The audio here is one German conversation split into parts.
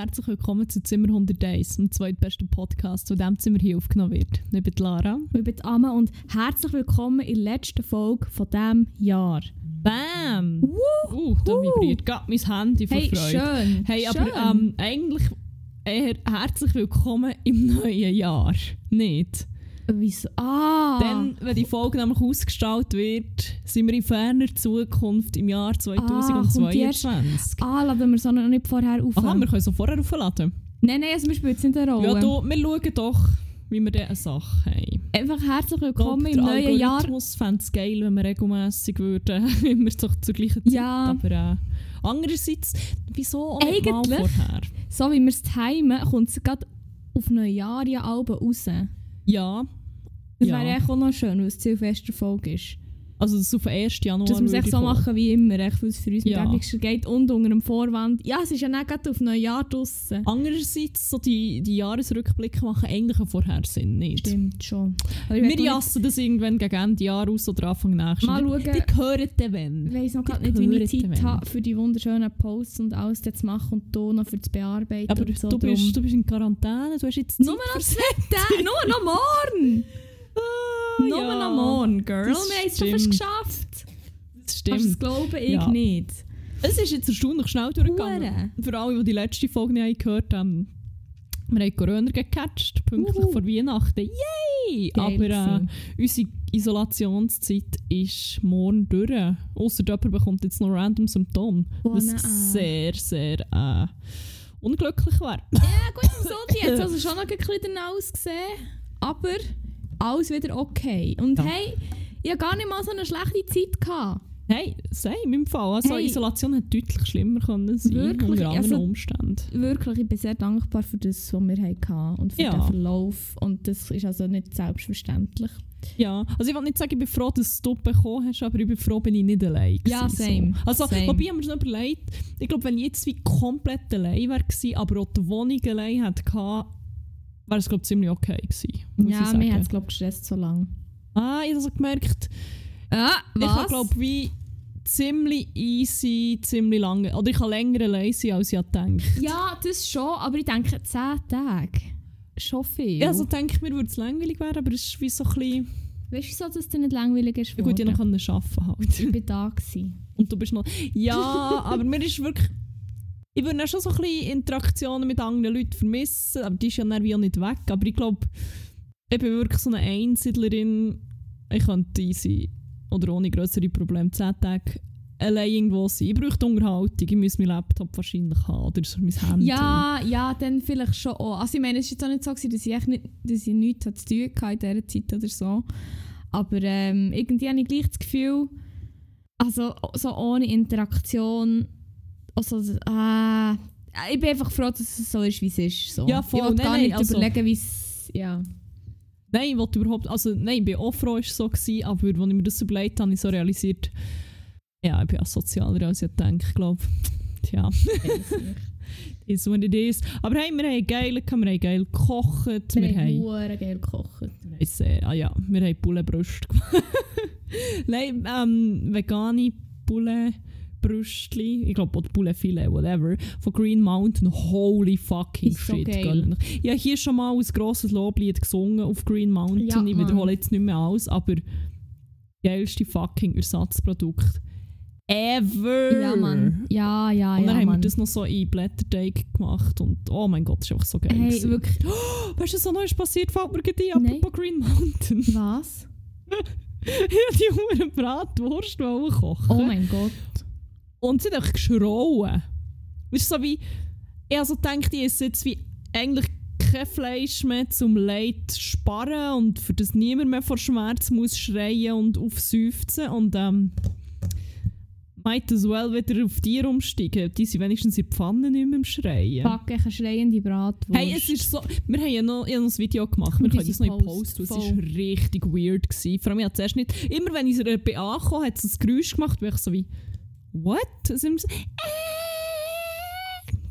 Herzlich willkommen zu Zimmer 101, dem zweitbesten Podcast, zu dem Zimmer hier aufgenommen wird. Ich bin Lara. Ich bin Amma und herzlich willkommen in der letzten Folge von diesem Jahr. Bam! Uh, da vibriert gerade mein Handy vor Hey, Freude. schön. Hey, schön. aber ähm, eigentlich eher herzlich willkommen im neuen Jahr. Nicht? Wieso? Ah! Dann, wenn die Folge nämlich ausgestrahlt wird, sind wir in ferner Zukunft im Jahr Ah, kommt die erst- 2022. ah, laden wir so noch nicht vorher auf. Aha, wir können so vorher aufladen. Nein, nein, also wir spielen jetzt nicht eine Rolle. Ja, du, wir schauen doch, wie wir diese Sache haben. Einfach herzlich Ich willkommen glaub, im der neuen Jahr. Algorithmus fände es geil, wenn wir regelmässig würden, immer so zur gleichen Zeit. Ja. Aber äh, andererseits, wieso auch Eigentlich- vorher? So wie wir es timen, kommt es gerade auf Neujahr ja Alben raus. Das Ja, ja. wäre eigentlich auch noch schön, weil es Silvester Folge ist. Also das auf den 1. Januar Dass wir es echt ich so kommen. machen wie immer, echt, weil es für uns Ja. mit geht und unter dem Vorwand. Ja, es ist ja nicht gerade auf Neujahr draussen. Andererseits, so die, die Jahresrückblicke machen eigentlich auch vorher Sinn, nicht? Stimmt schon. Ich weiss Wir jassen das irgendwann gegen Ende Jahr aus oder Anfang nächstes Mal schauen. Die hören dann Ich wenn. weiss noch Die nicht, wie ich gehören Zeit habe, für die wunderschönen Posts und alles zu machen und hier noch für das Bearbeiten. Aber so du, bist, drum. du bist in Quarantäne, du hast jetzt Nur noch zwei Tage, nur noch morgen! Nur ja. noch morgen, Girl. Das Wir haben es schon fast geschafft. Das Kannst stimmt. es glauben? Ich Ja. nicht. Es ist jetzt erstaunlich schnell durchgegangen. Hure. Für alle, die die letzte Folge nicht gehört haben, wir haben Corona gecatcht, pünktlich Uhu. vor Weihnachten. Yay! Geil Aber äh, unsere Isolationszeit ist morgen durch. Ausser jemand bekommt jetzt noch random Symptome. Oh was sehr, sehr äh, unglücklich wäre. Ja gut, so die hat also schon noch ein bisschen ausgesehen. Aber alles wieder okay. Und Ja. hey, ich hatte gar nicht mal so eine schlechte Zeit. Gehabt. Hey, same im Fall. Also Hey. Isolation hätte deutlich schlimmer können sein Wirklich? unter anderen Also- Umständen. Wirklich, ich bin sehr dankbar für das, was wir hatten und für Ja. den Verlauf. Und das ist also nicht selbstverständlich. Ja, also ich will nicht sagen, ich bin froh, dass du bekommen hast, aber ich bin froh, bin ich nicht allein Ja, gewesen, same, So. Also, same. wobei haben wir es noch überlegt, ich glaube, wenn ich jetzt wie komplett allein wäre gewesen, aber auch die Wohnung allein hätte gehabt, wäre es glaube ich ziemlich okay gewesen, muss ich ja, sagen. mir hat es glaube ich gestresst so lange. ah, ich habe so gemerkt, Ah, ich habe glaube wie ziemlich easy, ziemlich lange, oder ich kann länger allein sein, als ich gedacht. Ja, das schon, aber ich denke 10 Tage. Schon viel. Ja, also denke ich mir, würde es langweilig werden, aber es ist wie so ein bisschen, weißt du, so, dass es nicht langweilig ist? ja gut, ich noch arbeiten halt. ich bin da. Gewesen. Und du bist noch. Ja, aber mir ist wirklich. Ich würde auch schon so ein bisschen Interaktionen mit anderen Leuten vermissen, aber die ist ja dann wie auch nicht weg. Aber ich glaube, ich bin wirklich so eine Einsiedlerin. Ich könnte easy oder ohne größere Probleme 10 Tage allein irgendwo sein. Ich brauche Unterhaltung, ich muss meinen Laptop wahrscheinlich haben oder mein Handy. Ja, ja, dann vielleicht schon auch. Also ich meine, es war jetzt auch nicht so, gewesen, dass ich, nicht, dass ich nichts zu tun hatte in dieser Zeit oder so. Aber ähm, irgendwie habe ich gleich das Gefühl, also so ohne Interaktion, also, äh, ich bin einfach froh, dass es so ist, wie es ist. So. Ja, voll. Ich will Nein, gar nein, nicht also- überlegen, wie es... Ja. Nein, ich wollte überhaupt. Also, nein, ich bin auch froh, ist so gewesen, aber als ich mir das überlegt habe, habe ich so realisiert, ja, ich bin auch sozialer als ich denke, ich glaube. Tja. ist what it is. Aber hey, wir haben geil, wir haben geil gekocht. Wir, Wir haben geil gekocht. wir haben sehr, ah ja, wir haben Bullenbrüste gemacht. Nein, ähm, vegane Bullenbrüstli, ich glaube auch Bullenfilet, whatever, von Green Mountain. Holy fucking Ist so shit. geil. Ich habe hier schon mal ein grosses Loblied gesungen auf Green Mountain. Ja, ich Mann. wiederhole jetzt nicht mehr alles, aber geilste fucking Ersatzprodukt ever. Ja, Mann. Ja, ja, Und dann ja, haben wir Mann. das noch so in Blätterteig gemacht und oh mein Gott, das ist einfach so geil. Hey, gewesen. wirklich... Weißt du, was so neu ist passiert, fällt mir gerade ein, apropos Green Mountain. Was? ich habe die Huren Bratwurst kochen Oh mein Gott. Und sie hat einfach geschrauen. Weißt so wie, ich habe so gedacht, ich esse jetzt wie eigentlich kein Fleisch mehr zum Leid sparen und für das niemand mehr vor Schmerz muss schreien und aufseufzen und ähm, might as well wieder auf Tiere umsteigen. Die sind wenigstens in die Pfanne nicht mehr am Schreien. Fuck, ich schreiende Bratwurst. Hey, es ist so. Wir haben ja noch, ich habe noch ein Video gemacht. Wir können das noch in Post, Post. Es war richtig weird. Gewesen. Vor allem, ich habe zuerst nicht. Immer wenn ich einer BA kam, hat es ein Geräusch gemacht, wo ich so wie. What? So. Äh,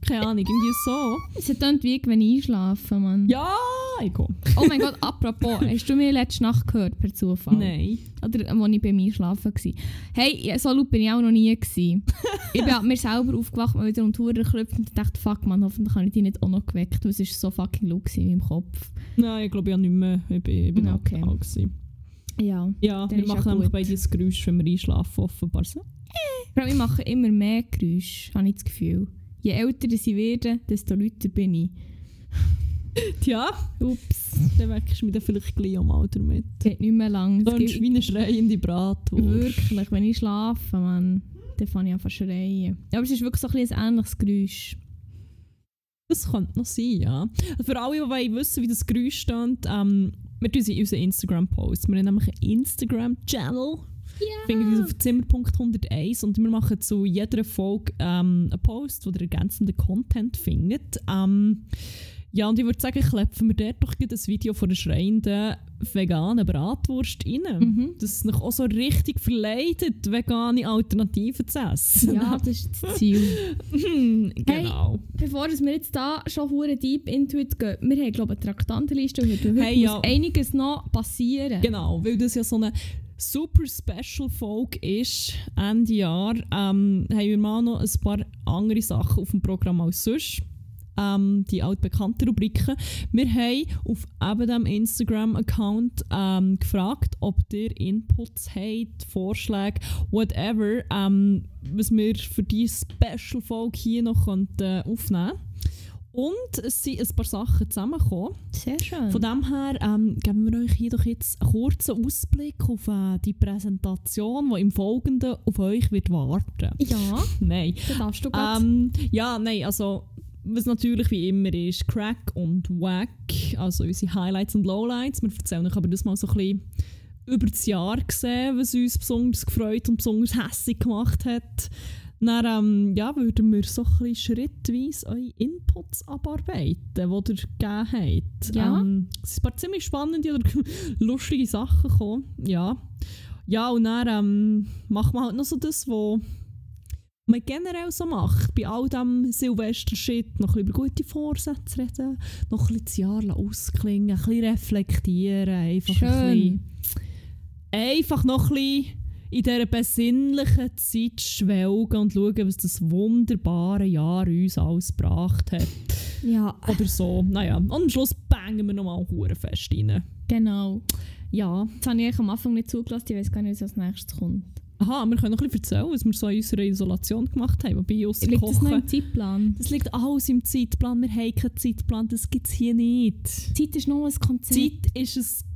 keine Ahnung, irgendwie so. Es klingt wie wenn ich einschlafe, Mann. Ja, Psycho. Oh mein Gott, apropos, hast du mir letzte Nacht gehört, per Zufall? Nein. Oder äh, als ich bei mir schlafen war. Hey, ja, so laut bin ich auch noch nie. Gewesen. ich bin mir selber aufgewacht, mal wieder um die Uhr geklopft und dachte, fuck man, hoffentlich habe ich dich nicht auch noch geweckt, weil es ist so fucking laut in meinem Kopf. Nein, ich glaube, ich habe nicht mehr. Ich bin, ich bin Okay. okay. Ja. Ja, wir ja machen nämlich beide das Geräusch, wenn wir einschlafen, offenbar so. Vor allem, ich mache immer mehr Geräusche, habe ich das Gefühl. Je älter ich werde, desto lauter bin ich. Tja, Ups, dann weckst du mich dann vielleicht gleich mal damit. geht nicht mehr lang. Du gibt- wie eine schreiende Bratwurst. Wirklich, wenn ich schlafe, man, dann fange ich an zu schreien. Ja, aber es ist wirklich so ein, ein ähnliches Geräusch. Das könnte noch sein, ja. Für alle, die wissen, wie das Geräusch stand, ähm, wir tun sie in unseren Instagram-Posts. Wir haben nämlich einen Instagram-Channel. Ja. Findet ihr auf Zimmer.101 und wir machen zu jeder Folge ähm, einen Post, wo ihr ergänzenden Content findet. Ähm, ja, und ich würde sagen, klepfen wir dort doch das Video von der schreienden veganen Bratwurst rein. Mhm. Das es noch auch so richtig verleitet, vegane Alternativen zu essen. Ja, das ist das Ziel. Genau. Bevor dass wir jetzt da schon hure deep into it gehen, wir haben glaube ich eine Traktantenliste und heute Hey, ja. muss einiges noch passieren. Genau, weil das ja so eine super Special Folge ist, Ende Jahr, ähm, haben wir mal noch ein paar andere Sachen auf dem Programm als sonst. Ähm, die altbekannten Rubriken. Wir haben auf eben dem Instagram-Account ähm, gefragt, ob ihr Inputs habt, Vorschläge, whatever, ähm, was wir für diese Special-Folge hier noch könnten, aufnehmen könnten. Und es sind ein paar Sachen zusammengekommen. Sehr schön. Von dem her ähm, geben wir euch hier doch jetzt einen kurzen Ausblick auf äh, die Präsentation, die im Folgenden auf euch wird warten. ja, Nein. das darfst du gerade. Ähm, ja, nein, also was natürlich wie immer ist, Crack und Wack, also unsere Highlights und Lowlights. Wir erzählen euch aber das mal so ein bisschen über das Jahr gesehen, was uns besonders gefreut und besonders hässlich gemacht hat. Dann ähm, ja, würden wir so ein schrittweise eure Inputs abarbeiten, die ihr gegeben habt. Ja. Ähm, es sind ein paar ziemlich spannende oder lustige Sachen gekommen. Ja, ja und dann ähm, machen wir halt noch so das, was man generell so macht. Bei all dem Silvester-Shit noch ein bisschen über gute Vorsätze reden, noch ein bisschen das Jahr ausklingen, ein bisschen reflektieren, einfach ein Schön. bisschen, einfach noch ein bisschen in dieser besinnlichen Zeit schwelgen und schauen, was das wunderbare Jahr uns alles gebracht hat. Ja, Oder so. Naja, und am Schluss bangen wir nochmal hure fest rein. genau. Ja. Das habe ich am Anfang nicht zugelassen, ich weiß gar nicht, was als nächstes kommt. Aha, wir können noch ein bisschen erzählen, was wir so in unserer Isolation gemacht haben. Bei uns Liegt das noch kochen. im Zeitplan? Das liegt alles im Zeitplan. Wir haben keinen Zeitplan, das gibt es hier nicht. Zeit ist noch ein Konzept. Zeit ist ein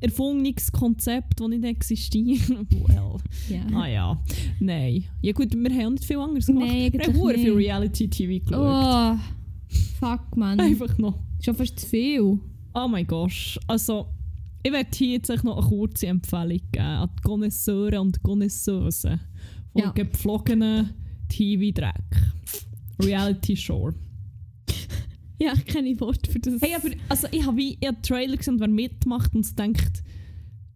erfundenes Konzept, das nicht existiert. well, Ja. ah ja, nein. Ja gut, wir haben auch nicht viel anderes gemacht. Nein, wir haben hure viel. Reality-TV geschaut. Oh, fuck man. Einfach noch. Schon fast zu viel. Oh mein Gott. Also, ich werde hier jetzt noch eine kurze Empfehlung geben an die Connoisseure und Connoisseusen von Ja. gepflogenen TV-Dreck. Reality Show. Ja, ich kenne Worte für das. Hey, aber also ich habe wie den Trailer gesehen, wer mitmacht und denkt,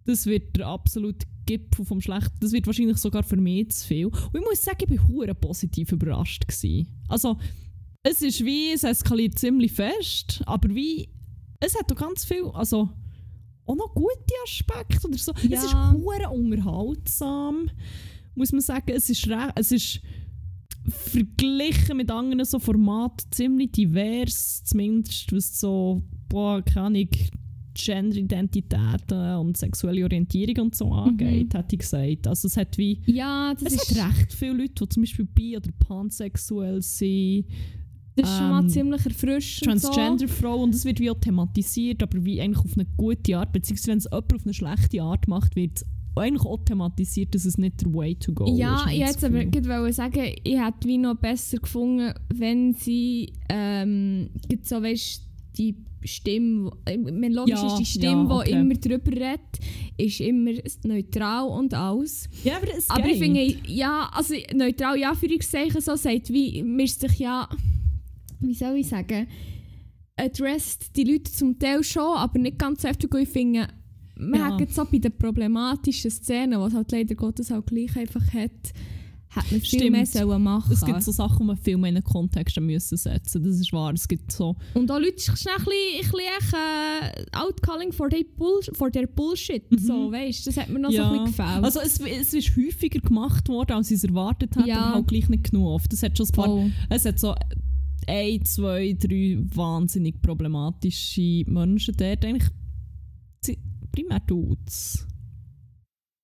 das wird der absolute Gipfel vom Schlechten. Das wird wahrscheinlich sogar für mich zu viel. Und ich muss sagen, ich war hure positiv überrascht. Gewesen. Also, es ist wie, es eskaliert ziemlich fest, aber wie, es hat doch ganz viel, also auch noch gute Aspekte oder so. Ja. Es ist hure unterhaltsam, muss man sagen. Es ist, es ist verglichen mit anderen so Formaten ziemlich divers, zumindest was so, boah, keine Ahnung, Gender-Identitäten und sexuelle Orientierung und so angeht, hätte ich gesagt. Also es hat wie, Ja, das es ist, hat recht viele Leute, die zum Beispiel bi- oder pansexuell sind, das ist schon mal ähm, ziemlich erfrischend. Transgender-Frau und das wird wie auch thematisiert, aber wie eigentlich auf eine gute Art, beziehungsweise wenn es jemand auf eine schlechte Art macht, wird es eigentlich auch thematisiert, dass es nicht der Way to go So. ist. Ja, ich hätte aber gerade wollen sagen, ich hätte wie noch besser gefunden, wenn sie ähm, so weißt, die Stimme, ich meine, logisch Ja, ist die Stimme, ja, die okay. immer drüber redet, ist immer neutral und alles. Ja, aber es Aber ich geht. finde, ja, also neutral, ja, für so sagt, wie, ist sich ja, wie soll ich sagen, addressed die Leute zum Teil schon, aber nicht ganz so heftig. Ich finde, man Ja. hat jetzt so bei den problematischen Szenen, was halt leider Gottes auch gleich einfach hat, hätte man viel Stimmt. mehr sollen machen Es gibt so Sachen, die man viel mehr in den Kontext müssen setzen Das ist wahr. Es gibt so... Und auch Leute sind schnell ein bisschen, ein bisschen äh, outcalling for their, Bull for their Bullshit. Mhm. So, weißt, das hat mir noch Ja. so ein bisschen gefällt. Also es, es ist häufiger gemacht worden, als ich es erwartet hätte, Ja. aber halt gleich nicht genug oft. Es hat schon ein paar... Voll. Es hat so ein, zwei, drei wahnsinnig problematische Menschen dort. Eigentlich primär Dudes.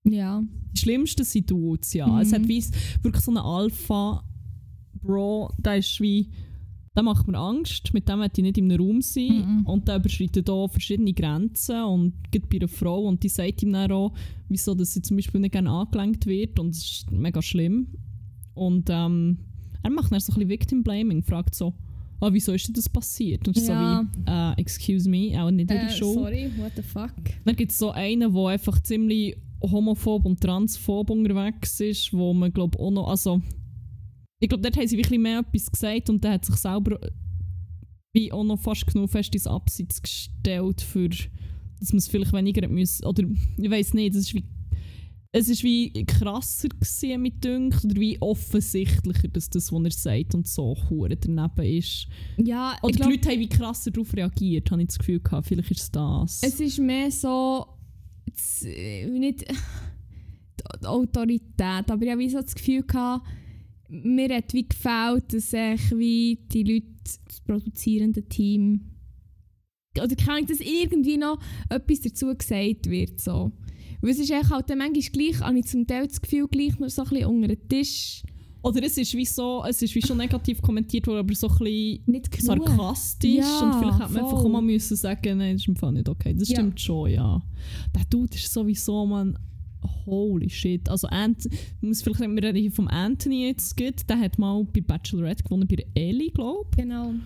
Ja. Die schlimmsten sind Dudes, ja. Mhm. Es hat wie s- wirklich so einen Alpha-Bro, der ist wie... Der macht mir Angst, mit dem möchte ich nicht in einem Raum sein. Mhm. Und der überschreitet auch verschiedene Grenzen und geht bei einer Frau und die sagt ihm dann auch, wieso dass sie zum Beispiel nicht gerne angelenkt wird und das ist mega schlimm. Und ähm, er macht dann so ein bisschen Victim-Blaming, fragt so, ah, wieso ist denn das passiert? Und Ja. so wie, äh, excuse me, auch nicht Äh, Schuld. sorry, what the fuck? Dann gibt es so einen, der einfach ziemlich homophob und transphob unterwegs ist, wo man glaube auch noch, also ich glaube, dort haben sie wirklich mehr etwas gesagt und der hat sich selber wie auch noch fast genug fest ins Abseits gestellt, für, dass man es vielleicht weniger hat müssen, oder ich weiß nicht, das ist wie es ist wie krasser gewesen, mit dünkt oder wie offensichtlicher, dass das, was er sagt und so hure daneben ist. Ja, Oder ich die glaub, Leute haben wie krasser darauf reagiert, habe ich das Gefühl gehabt. Vielleicht ist es das. es ist mehr so, nicht die Autorität, aber ich habe wie so das Gefühl gehabt, mir hat wie gefällt, dass ich wie die Leute, das produzierende Team, oder keine Ahnung, dass irgendwie noch etwas dazu gesagt wird. So. Weil es ist echt halt dann manchmal gleich, habe ich zum Teil das Gefühl, gleich nur so ein bisschen unter den Tisch. Oder es ist wie so, es ist wie schon negativ kommentiert worden, aber so ein bisschen Nicht sarkastisch Ja, und vielleicht hätte man einfach auch mal müssen sagen, nein, das ist im Fall nicht okay. Das Ja. stimmt schon, ja. Der Dude ist sowieso, man, holy shit. Also Ant muss vielleicht nicht mehr reden vom Anthony jetzt geht, der hat mal bei Bachelorette gewonnen, bei der Ellie, glaube Genau. ich.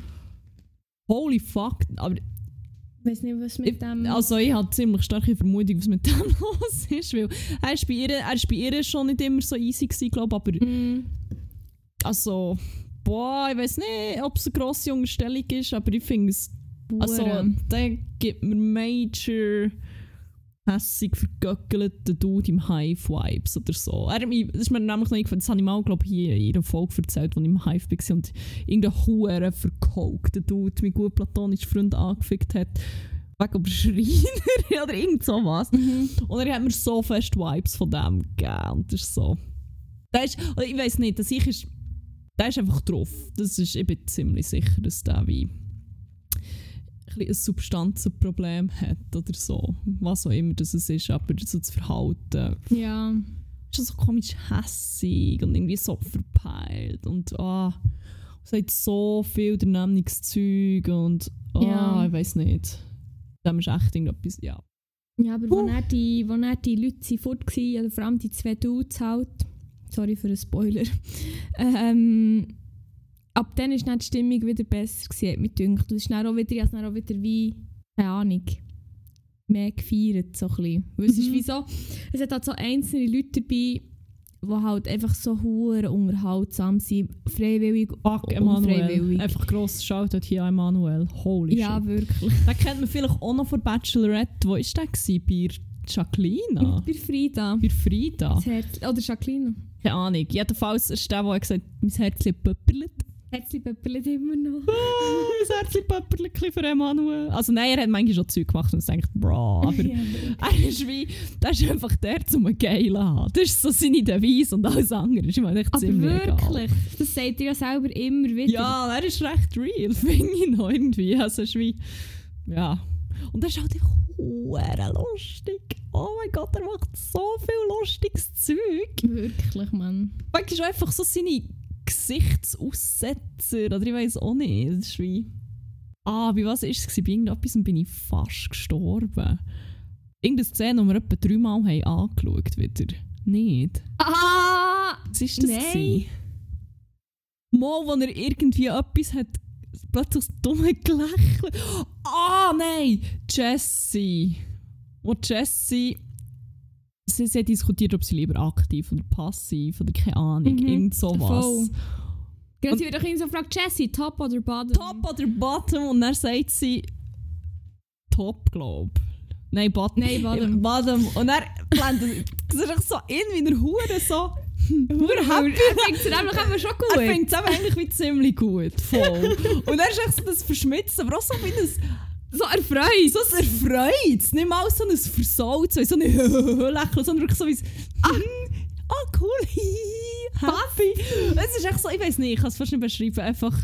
Holy fuck. Aber weiß nicht, was mit dem... Also ich habe ziemlich starke Vermutung, was mit dem los ist, weil er ist bei ihr, er ist bei ihr schon nicht immer so easy glaube aber Mm, also boah, ich weiß nicht, ob es eine grosse Unterstellung ist, aber ich finde es, also der gibt mir major hässig vergöckelten Dude im Hive-Vibes oder so. Er das ist mir nämlich noch eingefallen, das habe ich mal, glaube ich, hier in einer Folge erzählt, als ich im Hive war und irgendein hure verkokter Dude mit gut platonischen Freund angefickt hat. Wegen aber Schreiner oder irgend sowas. Mhm. Und er hat mir so fest Vibes von dem gegeben. Und das ist so. Der ist, ich weiß nicht, dass ich ist. Der ist einfach drauf. Das ist, ich bin ziemlich sicher, dass der wie bisschen ein Substanzenproblem hat oder so. Was auch immer das es ist, aber so das Verhalten Ja. ist schon so komisch hässig und irgendwie so verpeilt und ah, sagt so viel daneben Zeug und ah, Ja. ich weiß nicht. Dem ist echt irgendetwas, ja. Ja, aber wo dann die, wo dann die Leute sind fort waren, oder vor allem die zwei Dudes halt, sorry für einen Spoiler, ähm, ab dann ist dann die Stimmung wieder besser gewesen, hat mich gedacht. Und es ist dann auch wieder, ich dann auch wieder wie, keine Ahnung, mehr gefeiert, so ein bisschen. Weil es ist Mhm. wie so, es hat halt so einzelne Leute dabei, die halt einfach so hure unterhaltsam sind, freiwillig Fuck, und Emanuel. Einfach grosses Shoutout hier an Emanuel. Holy Ja, shit. wirklich. Den kennt man vielleicht auch noch von Bachelorette. Wo war der? gewesen? Bei Jacqueline? Bei Frida. Bei Frida? Herz, oder Jacqueline. Keine Ahnung. Jedenfalls ist der, der gesagt hat, mein Herz pöpperlet. Herzlich Pöppelt immer noch. Oh, mein Herz pöpperlet für Emanuel. Also nein, er hat manchmal schon Zeug gemacht und ich denkt, bro, aber... Ja, Er ist wie, der ist einfach der, um einen Geil zu haben. Das ist so seine Devise und alles andere ist ihm echt ziemlich egal. wirklich, das sagt ihr ja selber immer wieder. Ja, er ist recht real, finde ich noch irgendwie. Also, ist wie, ja. Und er ist halt einfach lustig. Oh mein Gott, er macht so viel lustiges Zeug. Wirklich, Mann. Du, ist einfach so seine Gesichtsaussetzer, oder ich weiß auch nicht. Das ist wie, ah, bei was war es? Bei irgendetwas bin ich fast gestorben. Irgendeine Szene, die wir etwa dreimal haben angeschaut wieder. Nicht? Ah! Was ist das? Nein. Mal, wo er irgendwie etwas hat, plötzlich das dumme Gelächeln. Ah, nein! Jessie. Wo Jessie. Sie, sie hat diskutiert, ob sie lieber aktiv oder passiv oder keine Ahnung, Mhm, irgend sowas. voll. Gerade sie wird doch irgendwie so gefragt, Jessie, top oder bottom? Top oder Bottom und dann sagt sie Top, glaub. Nein, Bottom. Nein, bottom. Bottom. Und dann blendet das echt so in wie eine Hure so Nur happy. Er findet es nämlich eben schon gut. Er findet es eigentlich wie ziemlich gut. Voll. Und er ist echt so das Verschmitzt, aber auch so wie ein so erfreut. so ein Erfreut. Nicht mal so ein Versaut, so ein Lächeln, sondern wirklich so wie ein ah, ah cool, happy. Es ist echt so, ich weiß nicht, ich kann es fast nicht beschreiben, einfach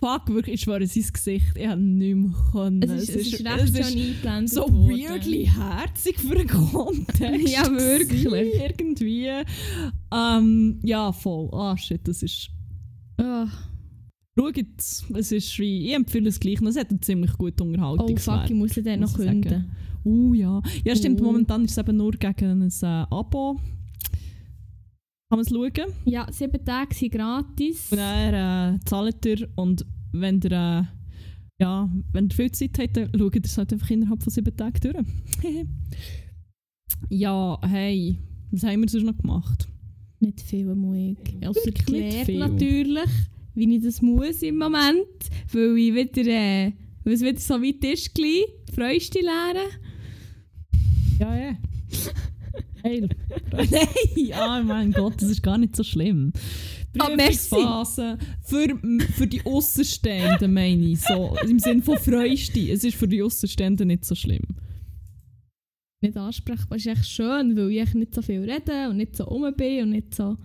fuck, wirklich, ich schwöre, sein Gesicht, ich habe nicht mehr können. Es ist, es ist recht schon eingeblendet so worden. weirdly herzig für einen Kontext. Ja, wirklich. Irgendwie. Ähm, ja, voll. Ah, shit, das ist... Ah. Schaut, es ist wie... Ich empfehle es gleich. Es hat einen ziemlich guten Oh Unterhaltungswert. fuck, ich muss den noch künden. Uh, ja. Ja, stimmt. Uh. Momentan ist es eben nur gegen ein äh, Abo. Kann man es schauen. Ja, sieben Tage sind gratis. Und dann äh, zahlt ihr und wenn ihr, äh, ja, wenn ihr viel Zeit habt, dann schaut ihr es halt einfach innerhalb von sieben Tagen durch. ja, hey, was haben wir sonst noch gemacht? Nicht viel Musik. Außer viel. natürlich, wie ich das muss im Moment. Weil ich wieder, äh, weil es wieder so weit ist, gleich. Freust du dich lernen? Ja, ja. Hey, nein, ah mein Gott, das ist gar nicht so schlimm. Ah. Prüfungsphase für, für die Außenstehenden meine ich, so im Sinne von freust dich. Es ist für die Außenstehenden nicht so schlimm. Nicht ansprechbar ist echt schön, weil ich nicht so viel rede und nicht so rum bin und nicht so...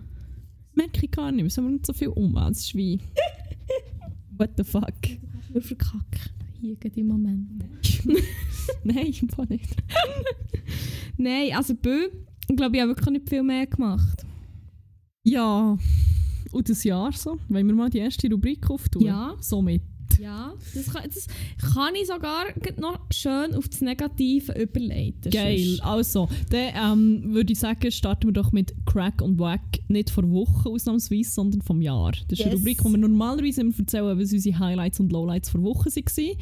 Das merke ich gar nicht, wir sind nicht so viel um. Es ist wie... What the fuck? Nur verkacken. Hier im Moment. Nein, im Fall nicht. Nein, also Bö, ich glaube, ich habe wirklich nicht viel mehr gemacht. Ja, und das Jahr so. Wollen wir mal die erste Rubrik auftun? Ja. Somit. Ja, das kann, das kann ich sogar noch schön auf das Negative überleiten. Geil. Also, dann ähm, würde ich sagen, starten wir doch mit Crack und Wack. Nicht vor Wochen ausnahmsweise, sondern vom Jahr. Das ist eine Yes. Rubrik, wo wir normalerweise immer erzählen, was unsere Highlights und Lowlights vor Wochen waren.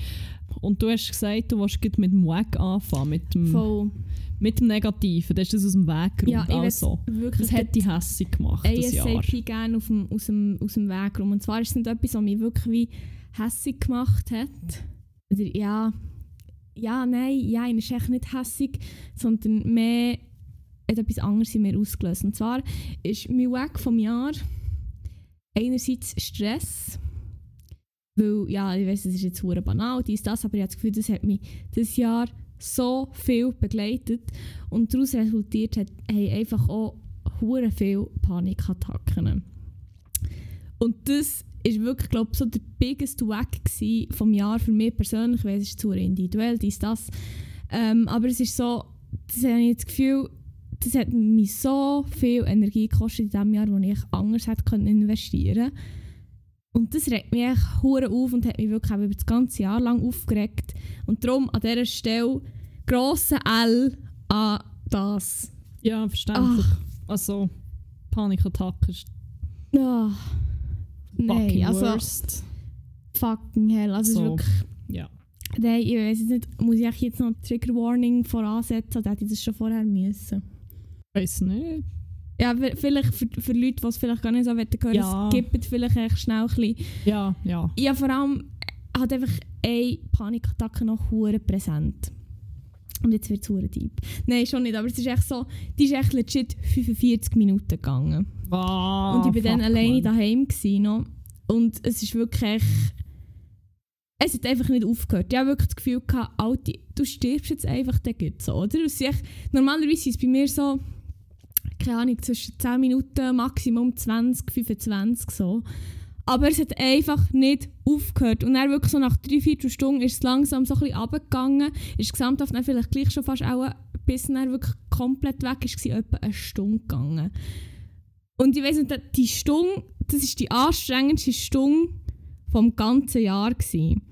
Und du hast gesagt, du willst mit dem Wack anfangen, mit dem, Voll. mit dem Negativen. Das ist das aus dem Weg geräumt. Ja, also, wirklich das hat dich hässig gemacht, das Jahr. ASAP gerne auf dem, aus, dem, aus dem Weg rum. Und zwar ist es nicht etwas, was mich wirklich wie hässig gemacht hat. Oder ja, ja, nein, ja, ist echt nicht hässig, sondern mehr hat etwas anderes in mir ausgelöst. Und zwar ist mein Weg vom Jahr einerseits Stress, weil, ja, ich weiß, es ist jetzt hure banal, dies, das, aber ich habe das Gefühl, das hat mich das Jahr so viel begleitet und daraus resultiert hat, haben einfach auch hure viel Panikattacken. Und das ist wirklich, glaube so der biggest Wack vom Jahr für mich persönlich. Ich weiss, es ist zu individuell, dies, das. Ähm, aber es ist so, das habe ich das Gefühl, das hat mich so viel Energie gekostet in diesem Jahr, wo ich anders hätte können investieren Und das regt mich echt hure auf und hat mich wirklich auch über das ganze Jahr lang aufgeregt. Und darum an dieser Stelle grosse L an das. Ja, verständlich. Also, Panikattacke ist Ah, fucking also worst. fucking hell. Also es ist So. wirklich, Ja. nein, ich weiß nicht, muss ich jetzt noch eine Trigger Warning voransetzen oder hätte ich das schon vorher müssen? Weiß nicht. Ja, vielleicht für, für Leute, die es vielleicht gar nicht so hören wollen, Ja. skippen vielleicht echt schnell ein bisschen. Ja, ja. Ja, vor allem hat einfach eine Panikattacke noch hure präsent. Und jetzt wird es deep. Nein, schon nicht, aber es ist echt so, die ist echt legit 45 Minuten gegangen. Wow, und ich war dann alleine man. daheim gsi noch. Und es ist wirklich es hat einfach nicht aufgehört. Ich habe wirklich das Gefühl gehabt, Alti, du stirbst jetzt einfach dann gut so, oder? Ist echt, normalerweise ist es bei mir so, keine Ahnung, zwischen 10 Minuten, Maximum 20, 25 so. Aber es hat einfach nicht aufgehört. Und dann wirklich so nach drei, vier Stunden ist es langsam so ein bisschen runtergegangen. Ist gesamthaft dann vielleicht gleich schon fast auch, bis dann wirklich komplett weg ist, war etwa eine Stunde gegangen. Und ich weiss nicht, die Stunde, das ist die anstrengendste Stunde vom ganzen Jahr gewesen.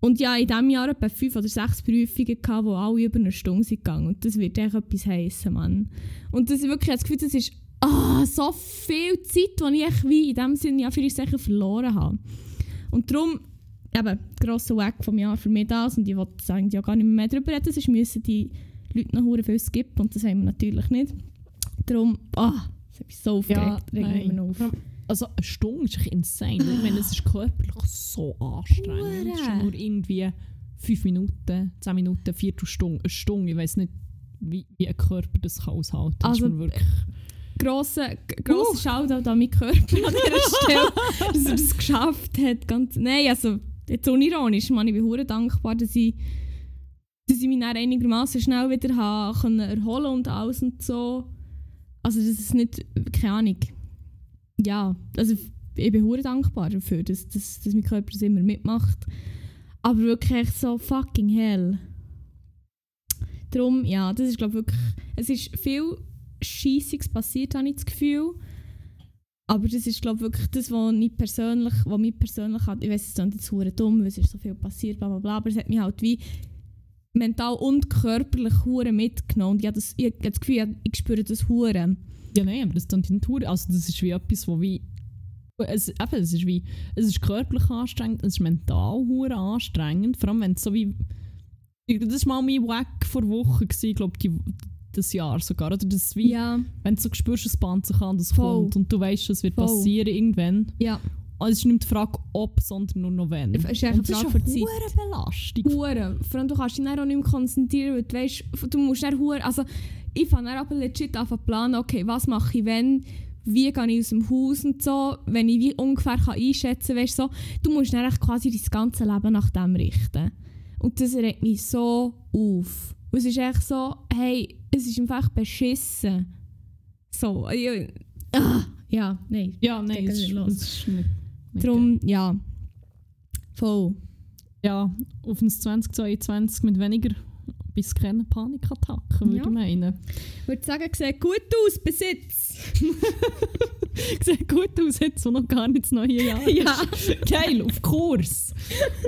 Und ja, in diesem Jahr etwa fünf oder sechs Prüfungen gehabt, die alle über eine Stunde sind gegangen. Und das wird echt etwas heissen, Mann. Und das ist wirklich, das Gefühl, das ist ah, so viel Zeit, die ich wie in dem Sinne ja für sicher verloren habe. Und darum, eben, grosser Weg vom Jahr für mich das. Und ich wollte sagen, ja gar nicht mehr darüber reden, sonst müssen die Leute noch viel skippen. Und das haben wir natürlich nicht. Darum, ah, das hat mich so aufgeregt. Ja, auf. Also eine Stunde ist echt insane. Ich meine, es ist körperlich so anstrengend. Es ist nur irgendwie 5 Minuten, 10 Minuten, eine Viertelstunde, eine Stunde. Ich weiß nicht, wie, wie ein Körper das kann aushalten kann. Also, ist wirklich grosser grosse Shoutout an meinen Körper an dieser Stelle, dass er das geschafft hat. Ganz, nein, also jetzt unironisch, man, ich bin hure dankbar, dass ich, dass ich mich dann einigermaßen schnell wieder habe, können erholen und alles und so. Also das ist nicht, keine Ahnung. Ja, also ich bin hure dankbar dafür, dass, dass, dass mein Körper das immer mitmacht. Aber wirklich so fucking hell. Darum, ja, das ist glaube wirklich, es ist viel Scheissiges passiert, habe ich das Gefühl. Aber das ist glaube wirklich das, was mich persönlich, was mich persönlich hat, ich weiß es ist jetzt hure dumm, weil es ist so viel passiert, bla bla bla, aber es hat mich halt wie mental und körperlich hure mitgenommen. Und ich habe das, ich habe das Gefühl, ich spüre das hure. Ja, nein, aber das ist nicht hure. Also das ist wie etwas, wo wie es, eben, es ist wie es ist körperlich anstrengend, es ist mental hure anstrengend, vor allem wenn es so wie das war mal mein Wack vor Wochen glaube ich, das Jahr sogar, oder das wie Ja, wenn du so spürst, es bahnt sich an, das Voll. kommt und du weißt, es wird Voll. passieren irgendwann. ja. Also es ist nicht die Frage ob, sondern nur noch wenn. Es ist einfach und das eine ist Frage eine hohe Belastung. Hure. Vor allem, du kannst dich dann auch nicht mehr konzentrieren, weil du weißt, du musst dann hure, also ich fange dann aber legit an zu planen, okay, was mache ich wenn, wie gehe ich aus dem Haus und so, wenn ich wie ungefähr kann einschätzen kann, weißt so, du musst dann quasi dein ganze Leben nach dem richten. Und das regt mich so auf. Und es ist echt so, hey, es ist einfach beschissen. So, ja, ah, ja nein. Ja, nein, es ist, los. es ist nicht, nicht Darum, ja, voll. ja, auf ein 2022 mit weniger bis keine Panikattacken, würde Ja. ich meinen. Ich würde sagen, sieht gut aus, bis jetzt. Sieht gut aus, jetzt wo noch gar nicht das neue Jahr ist. Ja. Geil, auf Kurs.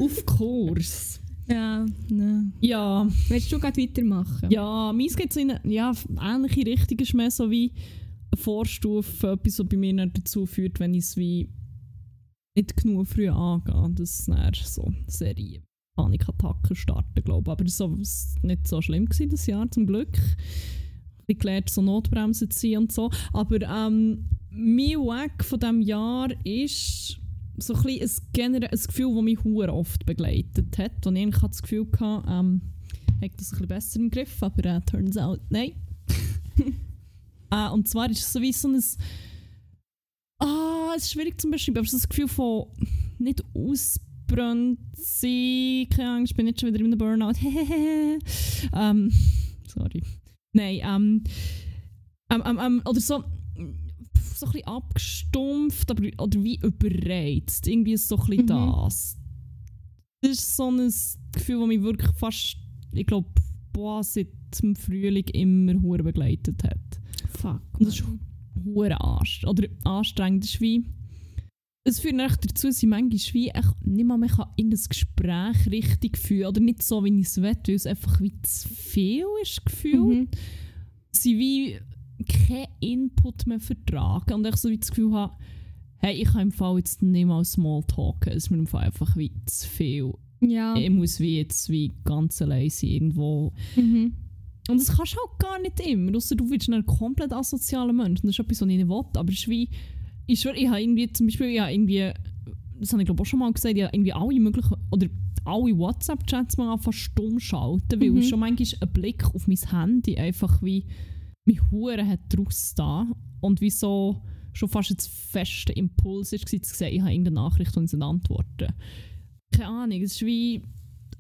auf Kurs. Ja, ne. Ja, Willst du gerade weitermachen? ja, meins geht so in eine ja, ähnliche Richtung, ist mehr so wie eine Vorstufe, etwas, was bei mir dann dazu führt, wenn ich es wie nicht genug früh angehe, dass dann so Serie Panikattacken starten, glaube ich. Aber das war nicht so schlimm gewesen, das Jahr, zum Glück. Ich gelernt, so Notbremsen zu ziehen und so. Aber ähm, mein Wack von diesem Jahr ist so ein, ein, generell, ein Gefühl, das mich hure oft begleitet hat. Und ich hatte das Gefühl, hatte, ähm, ich das ein bisschen besser im Griff, aber äh, turns out, nein. äh, und zwar ist es so wie so ein... Ah, es ist schwierig zu beschreiben, aber es ist das Gefühl von nicht ausbrennt sein, keine Angst, ich bin nicht schon wieder in einem Burnout. ähm, sorry. Nein, ähm, ähm, ähm, ähm, oder so, so ein bisschen abgestumpft, aber, oder wie überreizt. Irgendwie ist so ein bisschen Mhm. das. Das ist so ein Gefühl, das mich wirklich fast, ich glaube, boah, seit dem Frühling immer hure begleitet hat. Fuck. Und das ist hure anstrengend. Oder anstrengend ist wie. Es führt echt dazu, dass ich manchmal wie echt nicht mal mehr kann irgendein Gespräch richtig führen Oder nicht so, wie ich es will, weil es einfach wie zu viel ist, gefühlt. Mhm. Sie wie keinen Input mehr vertragen. Und ich so wie das Gefühl habe, hey, ich kann im Fall jetzt nicht mal Smalltalken. Es ist mir im Fall einfach wie zu viel. Ja. Ich muss wie jetzt wie ganz allein sein irgendwo. Mhm. Und das kannst du halt gar nicht immer, ausser du bist ein komplett asozialer Mensch. Und das ist etwas, was ich nicht will. Aber es ist wie, ich schwöre, ich habe irgendwie, zum Beispiel, ich habe irgendwie, das habe ich glaube auch schon mal gesagt, ich habe irgendwie alle möglichen, oder alle WhatsApp-Chats mal einfach stumm schalten, weil Mhm. schon manchmal ein Blick auf mein Handy einfach wie, mich Huren hat draus da und wie so schon fast ein fester Impuls war, zu sehen, ich habe irgendeine Nachricht und sie antworten. Keine Ahnung, es ist wie,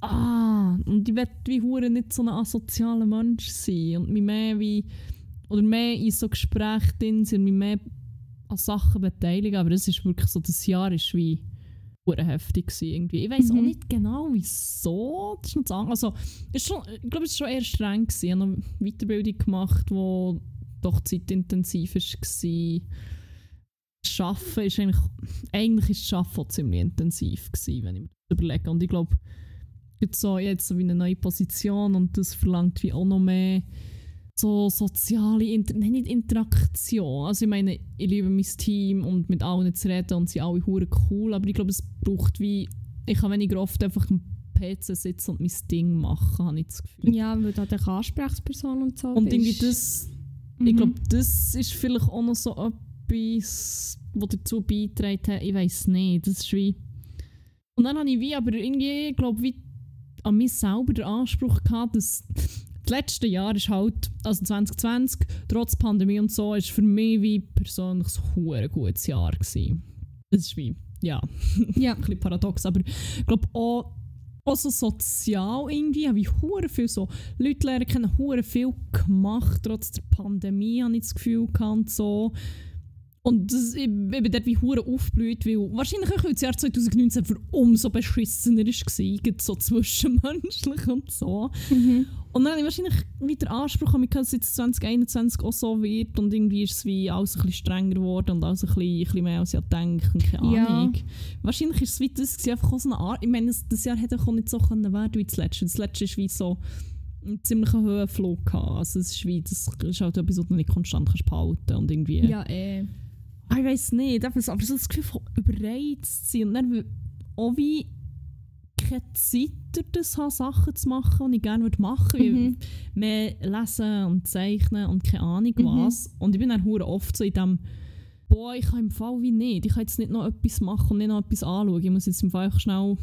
ah, und ich will wie hure nicht so ein asozialer Mensch sein und mich mehr wie, oder mehr in so Gesprächen sind, mich mehr an Sachen beteiligen, aber es ist wirklich so, das Jahr ist wie hure heftig gewesen irgendwie. Ich weiß auch Mhm. nicht genau, wieso, das ist sagen. Also, ist schon, ich glaube, es war schon eher streng gewesen. Ich habe noch Weiterbildung gemacht, die doch zeitintensiv war. Das Arbeiten ist eigentlich, eigentlich ist auch ziemlich intensiv gewesen, wenn ich mir das überlege. Und ich glaube, jetzt so, jetzt so wie eine neue Position und das verlangt wie auch noch mehr so soziale Inter nein, nicht Interaktion. Also ich meine, ich liebe mein Team und mit allen zu reden und sie alle hure cool, aber ich glaube, es braucht wie, ich kann weniger oft einfach am PC sitzen und mein Ding machen, habe ich das Gefühl. Ja, weil du halt eine Ansprechperson und so Und irgendwie das, Mhm. ich glaube, das ist vielleicht auch noch so etwas, was dazu beitragen hat. Ich weiß nicht. Das ist wie. Und dann habe ich wie, aber irgendwie, glaube wie an mich selber den Anspruch gehabt, dass das letzte Jahr ist halt, also 2020, trotz Pandemie und so, ist für mich wie persönlich ein gutes Jahr gewesen. Das ist wie, ja, Ja. ein bisschen paradox, aber ich glaube auch, auch so sozial irgendwie, habe ich hure viel so Leute lernen kennen, hure viel gemacht, trotz der Pandemie habe ich das Gefühl gehabt und so. Und das, ich, bin dort wie hure aufgeblüht, weil wahrscheinlich auch, das Jahr 2019 für umso beschissener war, so zwischenmenschlich und so. Mhm. Und dann habe ich wahrscheinlich wieder Anspruch an dass jetzt 2021 auch so wird und irgendwie ist es wie alles ein bisschen strenger geworden und alles ein bisschen, ein bisschen mehr als ich gedacht und keine Ja. Ahnung. Wahrscheinlich ist es wie das gewesen, einfach auch so eine Art, ich meine, das, das Jahr hätte auch nicht so können werden wie das letzte. Das letzte ist wie so einen ziemlichen Höhenflug gehabt. Also es ist wie, das ist halt etwas, was du nicht konstant kannst behalten und irgendwie... Ja, eh. Ah, ich weiß nicht, aber so das Gefühl von überreizt zu sein und dann auch wie keine Zeit das haben, Sachen zu machen, die ich gerne würde machen würde. Mhm. Mehr lesen und zeichnen und keine Ahnung Mhm. was. Und ich bin dann oft so in dem boah, ich kann im Fall wie nicht. Ich kann jetzt nicht noch etwas machen und nicht noch etwas anschauen. Ich muss jetzt im Fall einfach schnell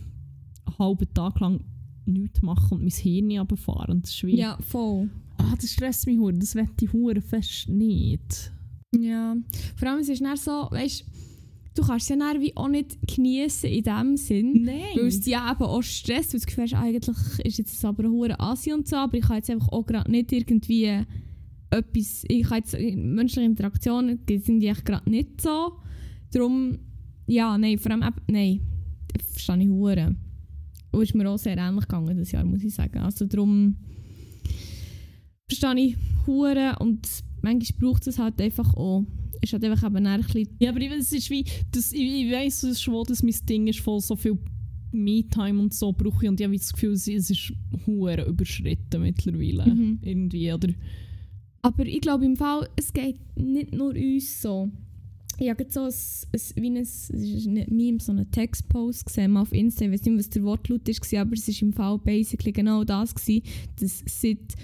einen halben Tag lang nichts machen und mein Hirn runterfahren. Das ist wie, Ja, voll. ah, das stresst mich hure. Das wette ich hure fest nicht. Ja. Vor allem, es ist dann so, weißt du, kannst es ja wie auch nicht genießen in dem Sinn. Nein. Weil es dich ja eben auch stresst, weil du hast, eigentlich ist jetzt aber eine hure Asi und so, aber ich kann jetzt einfach auch gerade nicht irgendwie etwas, ich kann jetzt menschliche Interaktionen, die sind echt gerade nicht so. Darum, ja, nein, vor allem, eben- nein, verstehe ich hure. Und ist mir auch sehr ähnlich gegangen das Jahr, muss ich sagen. Also darum verstehe ich hure und manchmal braucht es halt einfach auch. Ist halt einfach eben ein bisschen Ja, aber ich, es ist wie, das, ich, ich weiss schon, dass mein Ding ist voll so viel Me-Time und so brauche ich und ich habe das Gefühl, es es ist hure überschritten mittlerweile. Mhm. Irgendwie, oder? Aber ich glaube im Fall, es geht nicht nur uns so. Ich habe so ein, ein, wie ein, es ist nicht Meme, so einen Textpost gesehen auf Insta. Ich weiß nicht, was der Wortlaut war, aber es war im Fall basically genau das, gewesen, dass seit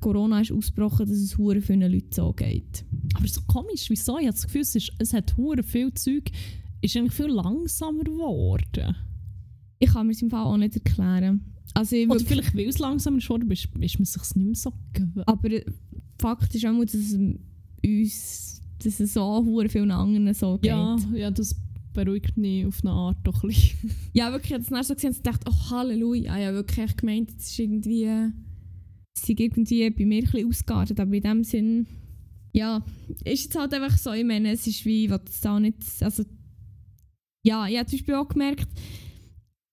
Corona ist ausgebrochen, dass es hure vielen Leuten so geht. Aber so komisch, wieso? Ich habe das Gefühl, es, ist, es hat hure viel Zeug, ist eigentlich viel langsamer geworden. Ich kann mir es im Fall auch nicht erklären. Also Oder vielleicht, weil es langsamer geworden, ist, ist man sich nicht mehr so gewöhnt. aber äh, Fakt ist auch, dass es uns, dass es so hure vielen anderen so geht. Ja, ja, das beruhigt mich auf eine Art doch ein bisschen. Ja, wirklich, ich habe es so gesehen und dachte, oh Halleluja. Ich habe wirklich gemeint, es ist irgendwie, es ist irgendwie bei mir ein ausgeartet, aber in dem Sinn, ja, ist jetzt halt einfach so, ich meine, es ist wie, was es da nicht, also, ja, ich habe zum Beispiel auch gemerkt,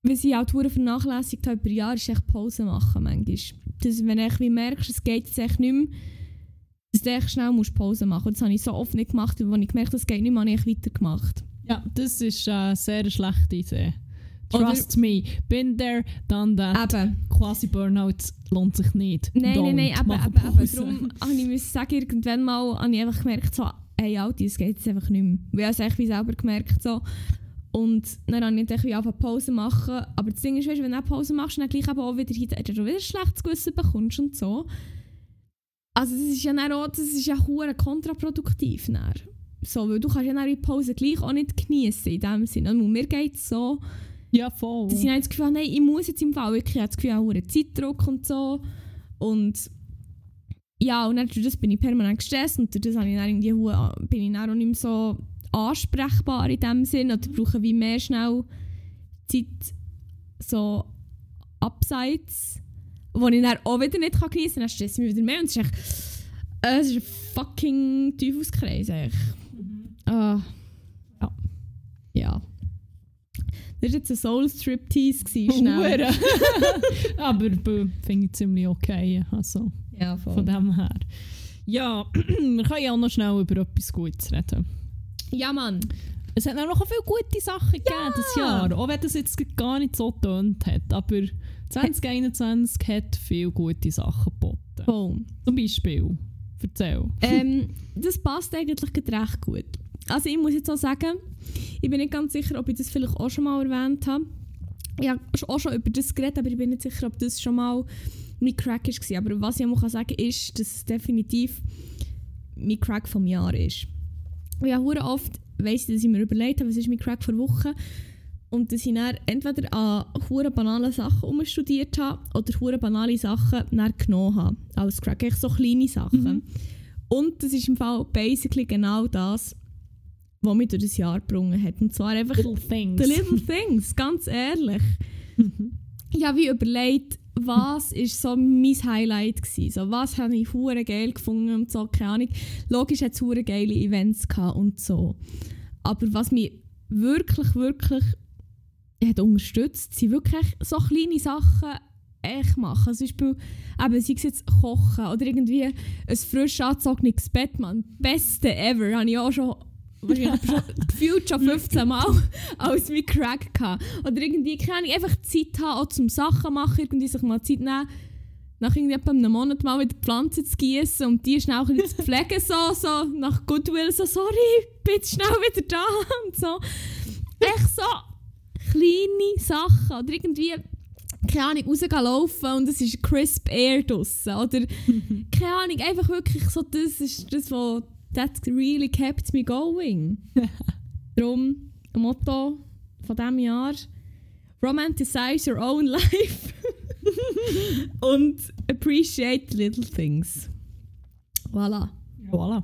wenn ich halt verdammt vernachlässigt habe über Jahre, ist echt Pause machen manchmal. Dass, wenn ich wie merkst, es geht jetzt echt nicht mehr, dass du echt schnell musst Pause machen musst. Das habe ich so oft nicht gemacht, und als ich gemerkt habe, es geht nicht mehr, habe ich weitergemacht. Ja, das ist äh, sehr eine schlechte Idee. Oder- Trust me, been there, done that. Eben. Quasi Burnout lohnt sich nicht. Nein, Don't. nein, nein, eben. Darum habe ich müssen sagen, irgendwann mal habe ich einfach gemerkt, so, hey Alti, es geht jetzt einfach nicht mehr. Weil ich habe es wie selber gemerkt. So. Und dann habe ich wie angefangen Pause machen. Aber das Ding ist, weißt, wenn du auch Pause machst, dann gleich auch wieder, wieder ein schlechtes Gewissen bekommst und so. Also das ist ja dann auch, das ist ja hure kontraproduktiv. Dann. So, weil du kannst ja dann die Pause gleich auch nicht genießen in dem Sinne. Und mir geht es so, Ja, voll. dass ich dann das Gefühl nein, ich muss jetzt im Fall wirklich, ich habe das Gefühl, auch Zeitdruck und so. Und ja, und dann durch das bin ich permanent gestresst und durch das habe ich dann irgendwie, bin ich dann auch nicht mehr so ansprechbar in dem Sinn oder brauche wie mehr schnell Zeit so abseits, wo ich dann auch wieder nicht kann geniessen kann, dann stresst es mich wieder mehr und es ist echt, äh, es ist ein fucking Teufelskreis eigentlich. Ah. Ja. Ja. Das war jetzt ein Soul-Striptease, schnell. Aber äh, finde ich ziemlich okay. Also, Ja, voll. von dem her. Ja, wir können ja auch noch schnell über etwas Gutes reden. Ja, Mann. Es hat auch noch viele gute Sachen gegeben dieses Jahr. Auch wenn das jetzt gar nicht so getönt hat. Aber 2021 hat viele gute Sachen geboten. Voll. Zum Beispiel. Erzähl. ähm, das passt eigentlich recht gut. Also ich muss jetzt auch sagen, ich bin nicht ganz sicher, ob ich das vielleicht auch schon mal erwähnt habe. Ich habe auch schon über das geredet, aber ich bin nicht sicher, ob das schon mal mein Crack war. Aber was ich auch mal sagen kann, ist, dass es definitiv mein Crack vom Jahr ist. Ja, hure oft weiss ich, dass ich mir überlegt habe, was ist mein Crack vor Woche. und dass ich dann entweder an hure banale Sachen umstudiert habe oder hure banale Sachen dann genommen habe. Als Crack, echt so kleine Sachen. Mhm. Und das ist im Fall basically genau das, was mich durch das Jahr gebrungen hat. Und zwar einfach Little things. the little things, ganz ehrlich. Ich habe wie überlegt, was ist so mein Highlight gewesen. So, was habe ich hure geil gefunden und so, keine Ahnung. Logisch hat es hure geile Events gehabt und so. Aber was mich wirklich, wirklich hat unterstützt, sind wirklich so kleine Sachen echt machen. Zum Beispiel, eben, sei es jetzt kochen oder irgendwie ein frisch angezogenes Bett, man. Beste ever, habe ich auch schon gefühlt schon 15 Mal als mein Crack gehabt. Oder irgendwie, keine Ahnung, einfach Zeit haben, auch zum Sachen machen, irgendwie sich mal Zeit nehmen, nach irgendwie einem Monat mal wieder Pflanzen zu gießen und die schnell wieder zu pflegen, so, so, nach Goodwill, so, sorry, bin schnell wieder da und so. Echt so kleine Sachen oder irgendwie, keine Ahnung, rausgehen laufen und es ist crisp air draussen oder keine Ahnung, einfach wirklich so, das ist das, was that really kept me going. Darum, ein Motto von diesem Jahr, romanticize your own life und appreciate little things. Voilà. Voilà.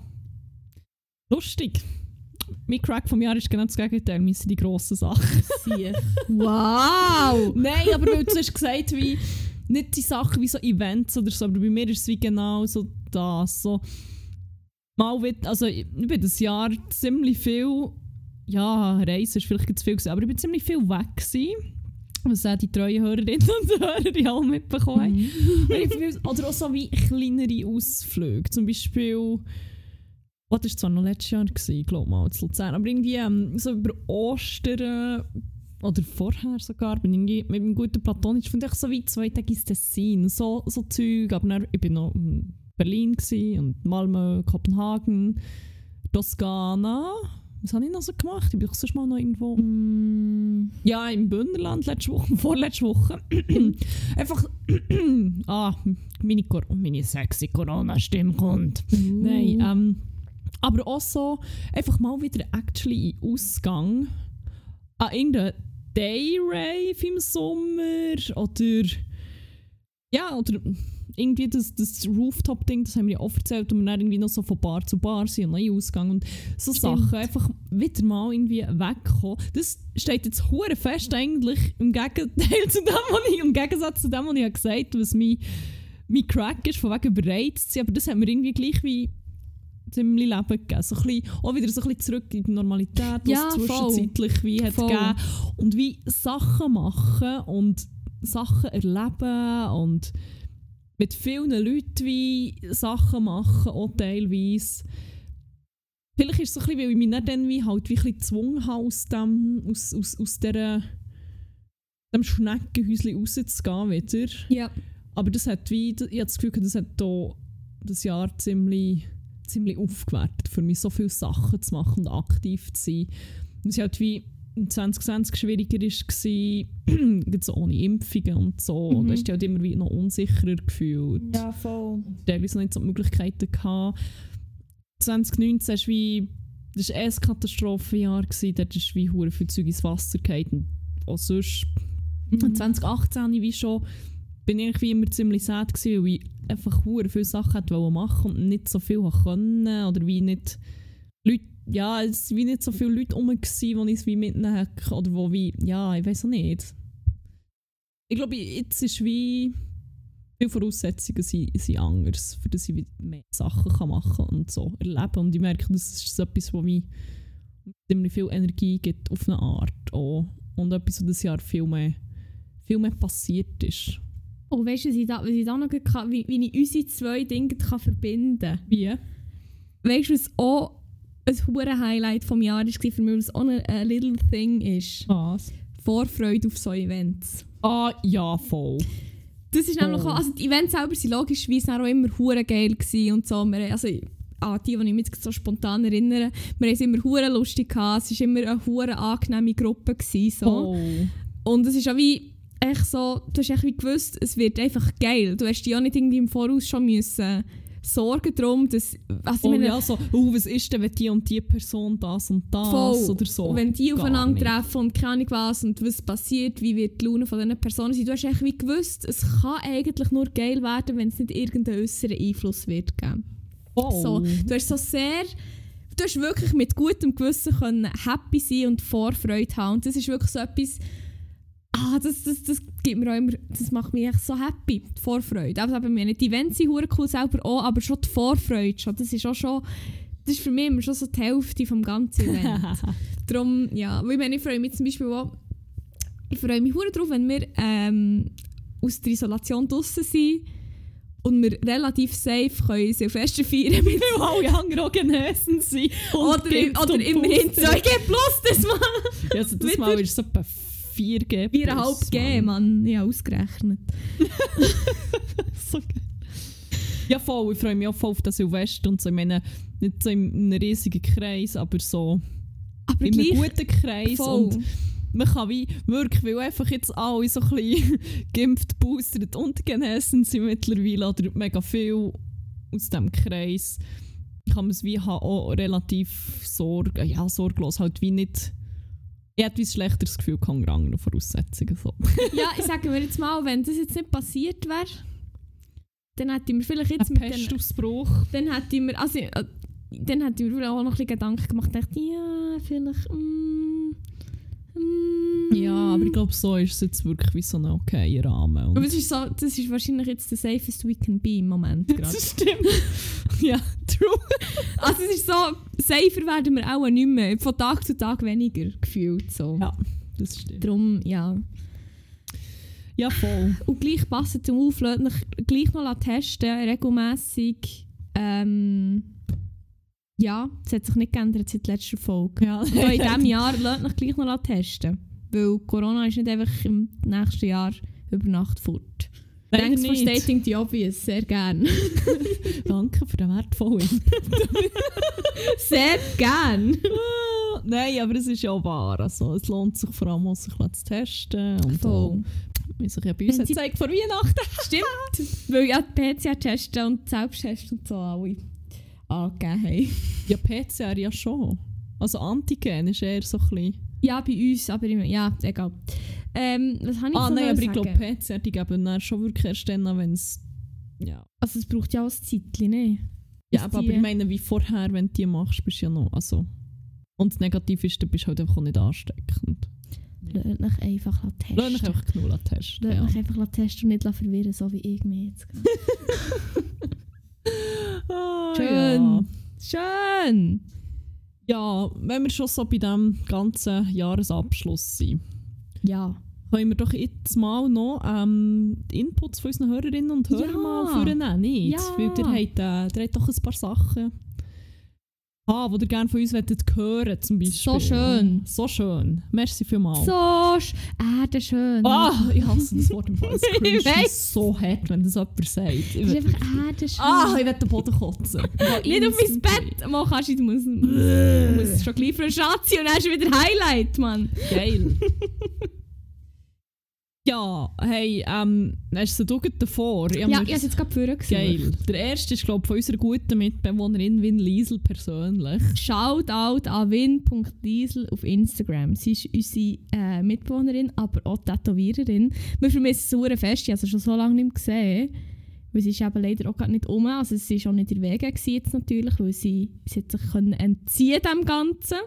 Lustig. Mein Crack vom Jahr ist genau das Gegenteil. Wir sind die grossen Sachen. wow! Nein, aber weil du hast gesagt, wie nicht die Sachen wie so Events oder so, aber bei mir ist es wie genau so das. So, mal wieder, also ich bin das Jahr ziemlich viel, ja, Reisen ist vielleicht zu viel gewesen, aber ich bin ziemlich viel weg gewesen. Was auch die treuen Hörerinnen und Hörer die alle mitbekommen haben. Mhm. Oder auch so wie kleinere Ausflüge. Zum Beispiel, oh, das war zwar noch letztes Jahr, gewesen, glaube mal, in Luzern, aber irgendwie ähm, so über Ostern oder vorher sogar, bin ich mit einem guten Platonisch, finde ich so wie zwei Tage ins Tessin, so, so Zeug, aber dann, ich bin noch in Berlin gewesen und Malmö, Kopenhagen, Toskana. Was habe ich noch so gemacht? Ich bin doch sonst mal noch irgendwo... Mm, Ja, im Bündnerland letzte Woche, vorletzte Woche. Einfach, ah, meine, Cor meine sexy Corona-Stimme kommt. Nein, ähm, aber auch so, einfach mal wieder actually in Ausgang an irgendeinen Dayrave im Sommer oder ja, oder irgendwie das, das Rooftop-Ding, das haben wir ja oft erzählt, und wir dann irgendwie noch so von Bar zu Bar sind und neu Ausgang und so Stimmt. Sachen, einfach wieder mal irgendwie wegkommen. Das steht jetzt hure fest eigentlich im Gegenteil zu dem, was ich, im Gegensatz zu dem, was ich gesagt habe, was mein, mein Crack ist, von wegen bereit zu sein, aber das haben wir irgendwie gleich wie ziemlich Leben gegeben. So ein bisschen, auch wieder so ein bisschen zurück in die Normalität, was Ja, es voll. zwischenzeitlich wie hat Voll. gegeben. Und wie Sachen machen und Sachen erleben und mit vielen Leuten wie Sachen machen, auch teilweise. Vielleicht ist es so ein bisschen, weil ich mich nicht dann wie halt wie ein bisschen gezwungen habe, aus dem, aus, aus, aus dieser, dem Schneckenhäuschen rauszugehen wieder. Ja. Aber das hat wie, ich habe das Gefühl, das hat hier das Jahr ziemlich, ziemlich aufgewertet, für mich so viele Sachen zu machen und aktiv zu sein. Und es halt wie 2020 schwieriger war, jetzt ohne Impfungen und so. Mhm. Da hast du halt immer wie noch unsicherer gefühlt. Ja, voll. Teilweise noch nicht so die Möglichkeiten gehabt. 2019 ist wie, das war ein Katastrophenjahr, gewesen. dort ist wie hure viel Zeug ins Wasser gefallen. Auch sonst Mhm. 2018 habe ich wie schon, bin ich wie immer ziemlich sad gewesen, weil ich einfach hure viele Sachen hätte machen und nicht so viel können oder wie nicht Leute, ja, es waren wie nicht so viele Leute rum, gewesen, die ich es wie mitnehmen oder wo wie, ja, ich weiß auch nicht. Ich glaube, jetzt ist wie viele Voraussetzungen sind, sind anders, für dass ich mehr Sachen kann machen und so erleben und ich merke, das ist etwas, was mir ziemlich viel Energie gibt auf eine Art auch. und etwas, was das Jahr viel mehr, viel mehr passiert ist. Oh, weißt du, was ich da, was ich da noch kann, wie, wie ich unsere zwei Dinge kann verbinden kann? Wie? Weißt du, was auch ein hohes Highlight vom Jahr war für mich, was auch ein, ein little thing ist? Was? Vorfreude auf so Events. Ah, ja, voll. Das ist nämlich Oh. auch, also die Events selber waren logischerweise auch immer hure geil gewesen und so. Wir, also, an die, die ich mich jetzt so spontan erinnere, wir haben es immer hure lustig gehabt. Es war immer eine hure angenehme Gruppe. Gewesen, so. Oh. Und es ist auch wie, echt so, du hast echt wie gewusst, es wird einfach geil. Du hast dich auch nicht irgendwie im Voraus schon müssen Sorgen darum, dass... Also ich Oh meine, ja, so, oh, was ist denn, wenn die und die Person das und das Voll. oder so? Und wenn die Gar aufeinander nicht. treffen und keine Ahnung was und was passiert, wie wird die Laune von diesen Personen sein, du hast eigentlich wie gewusst, es kann eigentlich nur geil werden, wenn es nicht irgendeinen äußeren Einfluss wird geben. Oh. So, du hast so sehr... Du hast wirklich mit gutem Gewissen können happy sein und Vorfreude haben. Und das ist wirklich so etwas... Ah, das, das, das gibt mir auch immer... Das macht mich echt so happy, die Vorfreude. Also eben, wir nicht die Events sind cool selber auch, aber schon die Vorfreude schon, das ist auch schon... Das ist für mich immer schon so die Hälfte vom ganzen Event. Darum, ja, weil ich meine, ich freue mich zum Beispiel auch, ich freue mich hure drauf, wenn wir ähm, aus der Isolation draußen sind und wir relativ safe können Silvester feiern mit Weil alle anderen auch genesen sind. oder, geimpft oder immerhin boostet. 2G plus das Mal. Ja, also das Mal ist es etwa 4G. 4,5 G, Mann. Ich habe ausgerechnet. so geil. Ja, voll. Ich freue mich auch voll auf das Silvester und so. Ich meine, nicht so in einem riesigen Kreis, aber so Aber in einem guten Kreis. voll. Und man kann wie wirklich, weil einfach jetzt alle so ein bisschen geimpft, boostert und genesen sind mittlerweile oder mega viel aus diesem Kreis, kann man es wie auch relativ sorg ja, sorglos halt wie nicht ich hätte ein schlechteres Gefühl unter anderen Voraussetzungen. So. ja, ich sage mir jetzt mal, wenn das jetzt nicht passiert wäre, dann hätte ich mir vielleicht jetzt Ein mit den, Pestausbruch. dann hätte ich mir, also, äh, dann hätte ich mir auch noch ein bisschen Gedanken gemacht, dachte, ja, vielleicht, mm, mm, Ja, aber ich glaube, so ist es jetzt wirklich wie so ein okayer Rahmen. Und Aber es ist so, das ist wahrscheinlich jetzt the safest we can be im Moment gerade. das stimmt. ja, true. also es ist so, safer werden wir auch nicht mehr. Von Tag zu Tag weniger gefühlt so. Ja. Das stimmt. Darum, ja. Ja, voll. Und gleich passend zum Aufladen, gleich noch testen, regelmässig. Ähm, ja, es hat sich nicht geändert seit der letzten Folge. Ja, in diesem Jahr lasst euch gleich noch testen. Weil Corona ist nicht einfach im nächsten Jahr über Nacht fort. Leider Thanks for stating the obvious, sehr gern. Danke für den wertvollen. sehr gern. Ah, Nein, aber es ist ja wahr. Also, es lohnt sich vor allem, sich zu testen. Und Voll. auch, wie sich ja bei uns gezeigt vor Weihnachten. Stimmt. Weil ja die PCR-Tests und Selbsttests und so alle angegeben haben. Ja, PCR ja schon. Also Antigen ist eher so ein bisschen... Ja, bei uns, aber im- ja, egal. Ähm, was habe ich Ah nein, aber ich glaube PCR, die geben dann schon wirklich erst dann, wenn es... Ja. Also es braucht ja auch ein Zeitchen, ne? Ja, aber, aber ich meine, wie vorher, wenn du die machst, bist du ja noch... Also, und das Negativ ist, dann bist du halt einfach auch nicht ansteckend. Lasst euch einfach testen. Lass dich einfach genug testen. Lasst Ja. euch einfach testen und nicht verwirren, so wie ich mich jetzt. Ah, Schön. Ja. Schön! Ja, wenn wir schon so bei diesem ganzen Jahresabschluss sind, Ja. können wir doch jetzt mal noch ähm, die Inputs von unseren Hörerinnen und Hörern Ja. mal vornehmen, nicht? Ja. Weil ihr habt, äh, ihr habt doch ein paar Sachen, ah, die ihr gerne von uns möchtet hören zum Beispiel. So schön. So schön. Merci vielmals. So, sch- Erde schön. Ah, ich hasse das Wort im Fall. Es weiss. so hart, wenn das jemand sagt. Ich Es ist einfach Erde schön. ah, ich will den Boden kotzen. nicht auf mein Bett! Mal kannst du, du musst, musst schon gleich frisch anziehen und dann hast du wieder Highlight, Mann. Geil. ja, hey, ähm, hast du du davor? Ich Ja, ich habe es jetzt gerade vorgesucht. Geil. Der erste ist, glaube ich, von unserer guten Mitbewohnerin Win Liesel persönlich. Shoutout an win.diesel auf Instagram. Sie ist unsere äh, Mitbewohnerin, aber auch Tätowiererin. Wir vermissen sehr fest, ich habe sie schon so lange nicht mehr gesehen. Weil sie ist eben leider auch gerade nicht um. Also sie war auch nicht in der Wege jetzt natürlich, weil sie, sie hat sich können entziehen dem Ganzen.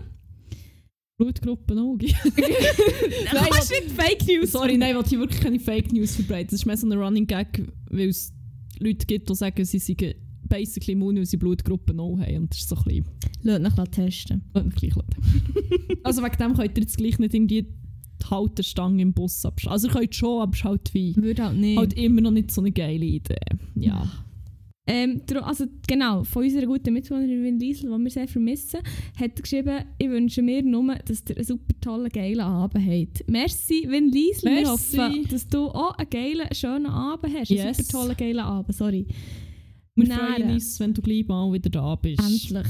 Blutgruppen Auge. Nein, das ist nicht Fake News. Sorry, nein, ich wirklich keine Fake News verbreiten. Das ist mehr so ein Running Gag, weil es Leute gibt, die sagen, sie seien basically immun, weil sie Blutgruppen O haben. Und das ist so ein bisschen... Lass mich testen. Lass mich gleich also wegen dem könnt ihr jetzt gleich nicht irgendwie die Haltestange im Bus abschalten. Also ihr könnt schon, aber es ist halt wie... Würde halt nicht. Halt immer noch nicht so eine geile Idee. Ja. Ähm, also genau, von unserer guten Mitbewohnerin Liesel, die wir sehr vermissen, hat geschrieben, ich wünsche mir nur, dass ihr einen super tollen, geilen Abend habt. Merci, Win Liesel. Wir hoffen, dass du auch einen geilen, schönen Abend hast. Einen Yes. super tollen, geilen Abend, sorry. Wir Nähren. freuen uns, wenn du gleich mal wieder da bist. Endlich.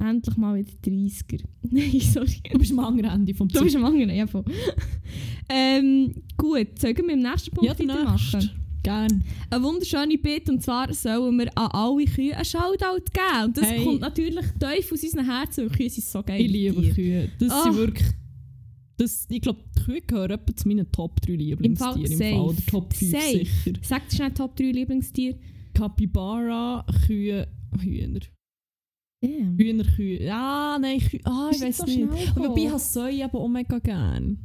Endlich mal wieder 30er. Nein, sorry. Du bist am anderen Ende vom Du bist am anderen, ja voll. ähm, gut, sollen wir im nächsten Punkt Ja, weitermachen? nächste. Gern. Eine wunderschöne Bitte, und zwar sollen wir an alle Kühe einen Shoutout geben. Und das Hey. kommt natürlich tief aus unseren Herzen, weil Kühe sind so geil. Ich liebe Kühe. Das Ah. sind wirklich... Das, ich glaube, die Kühe gehören etwa zu meinen Top 3 Lieblingstieren. Im safe. Fall. Oder Top 5 Safe. sicher. Sag schnell Top 3 Lieblingstiere. Capybara, Kühe, Hühner. Yeah. Hühner, Kühe. Ah, nein, Kühe. Ah, ich weiß nicht. gekommen? Wobei ich Säue aber auch mega gern.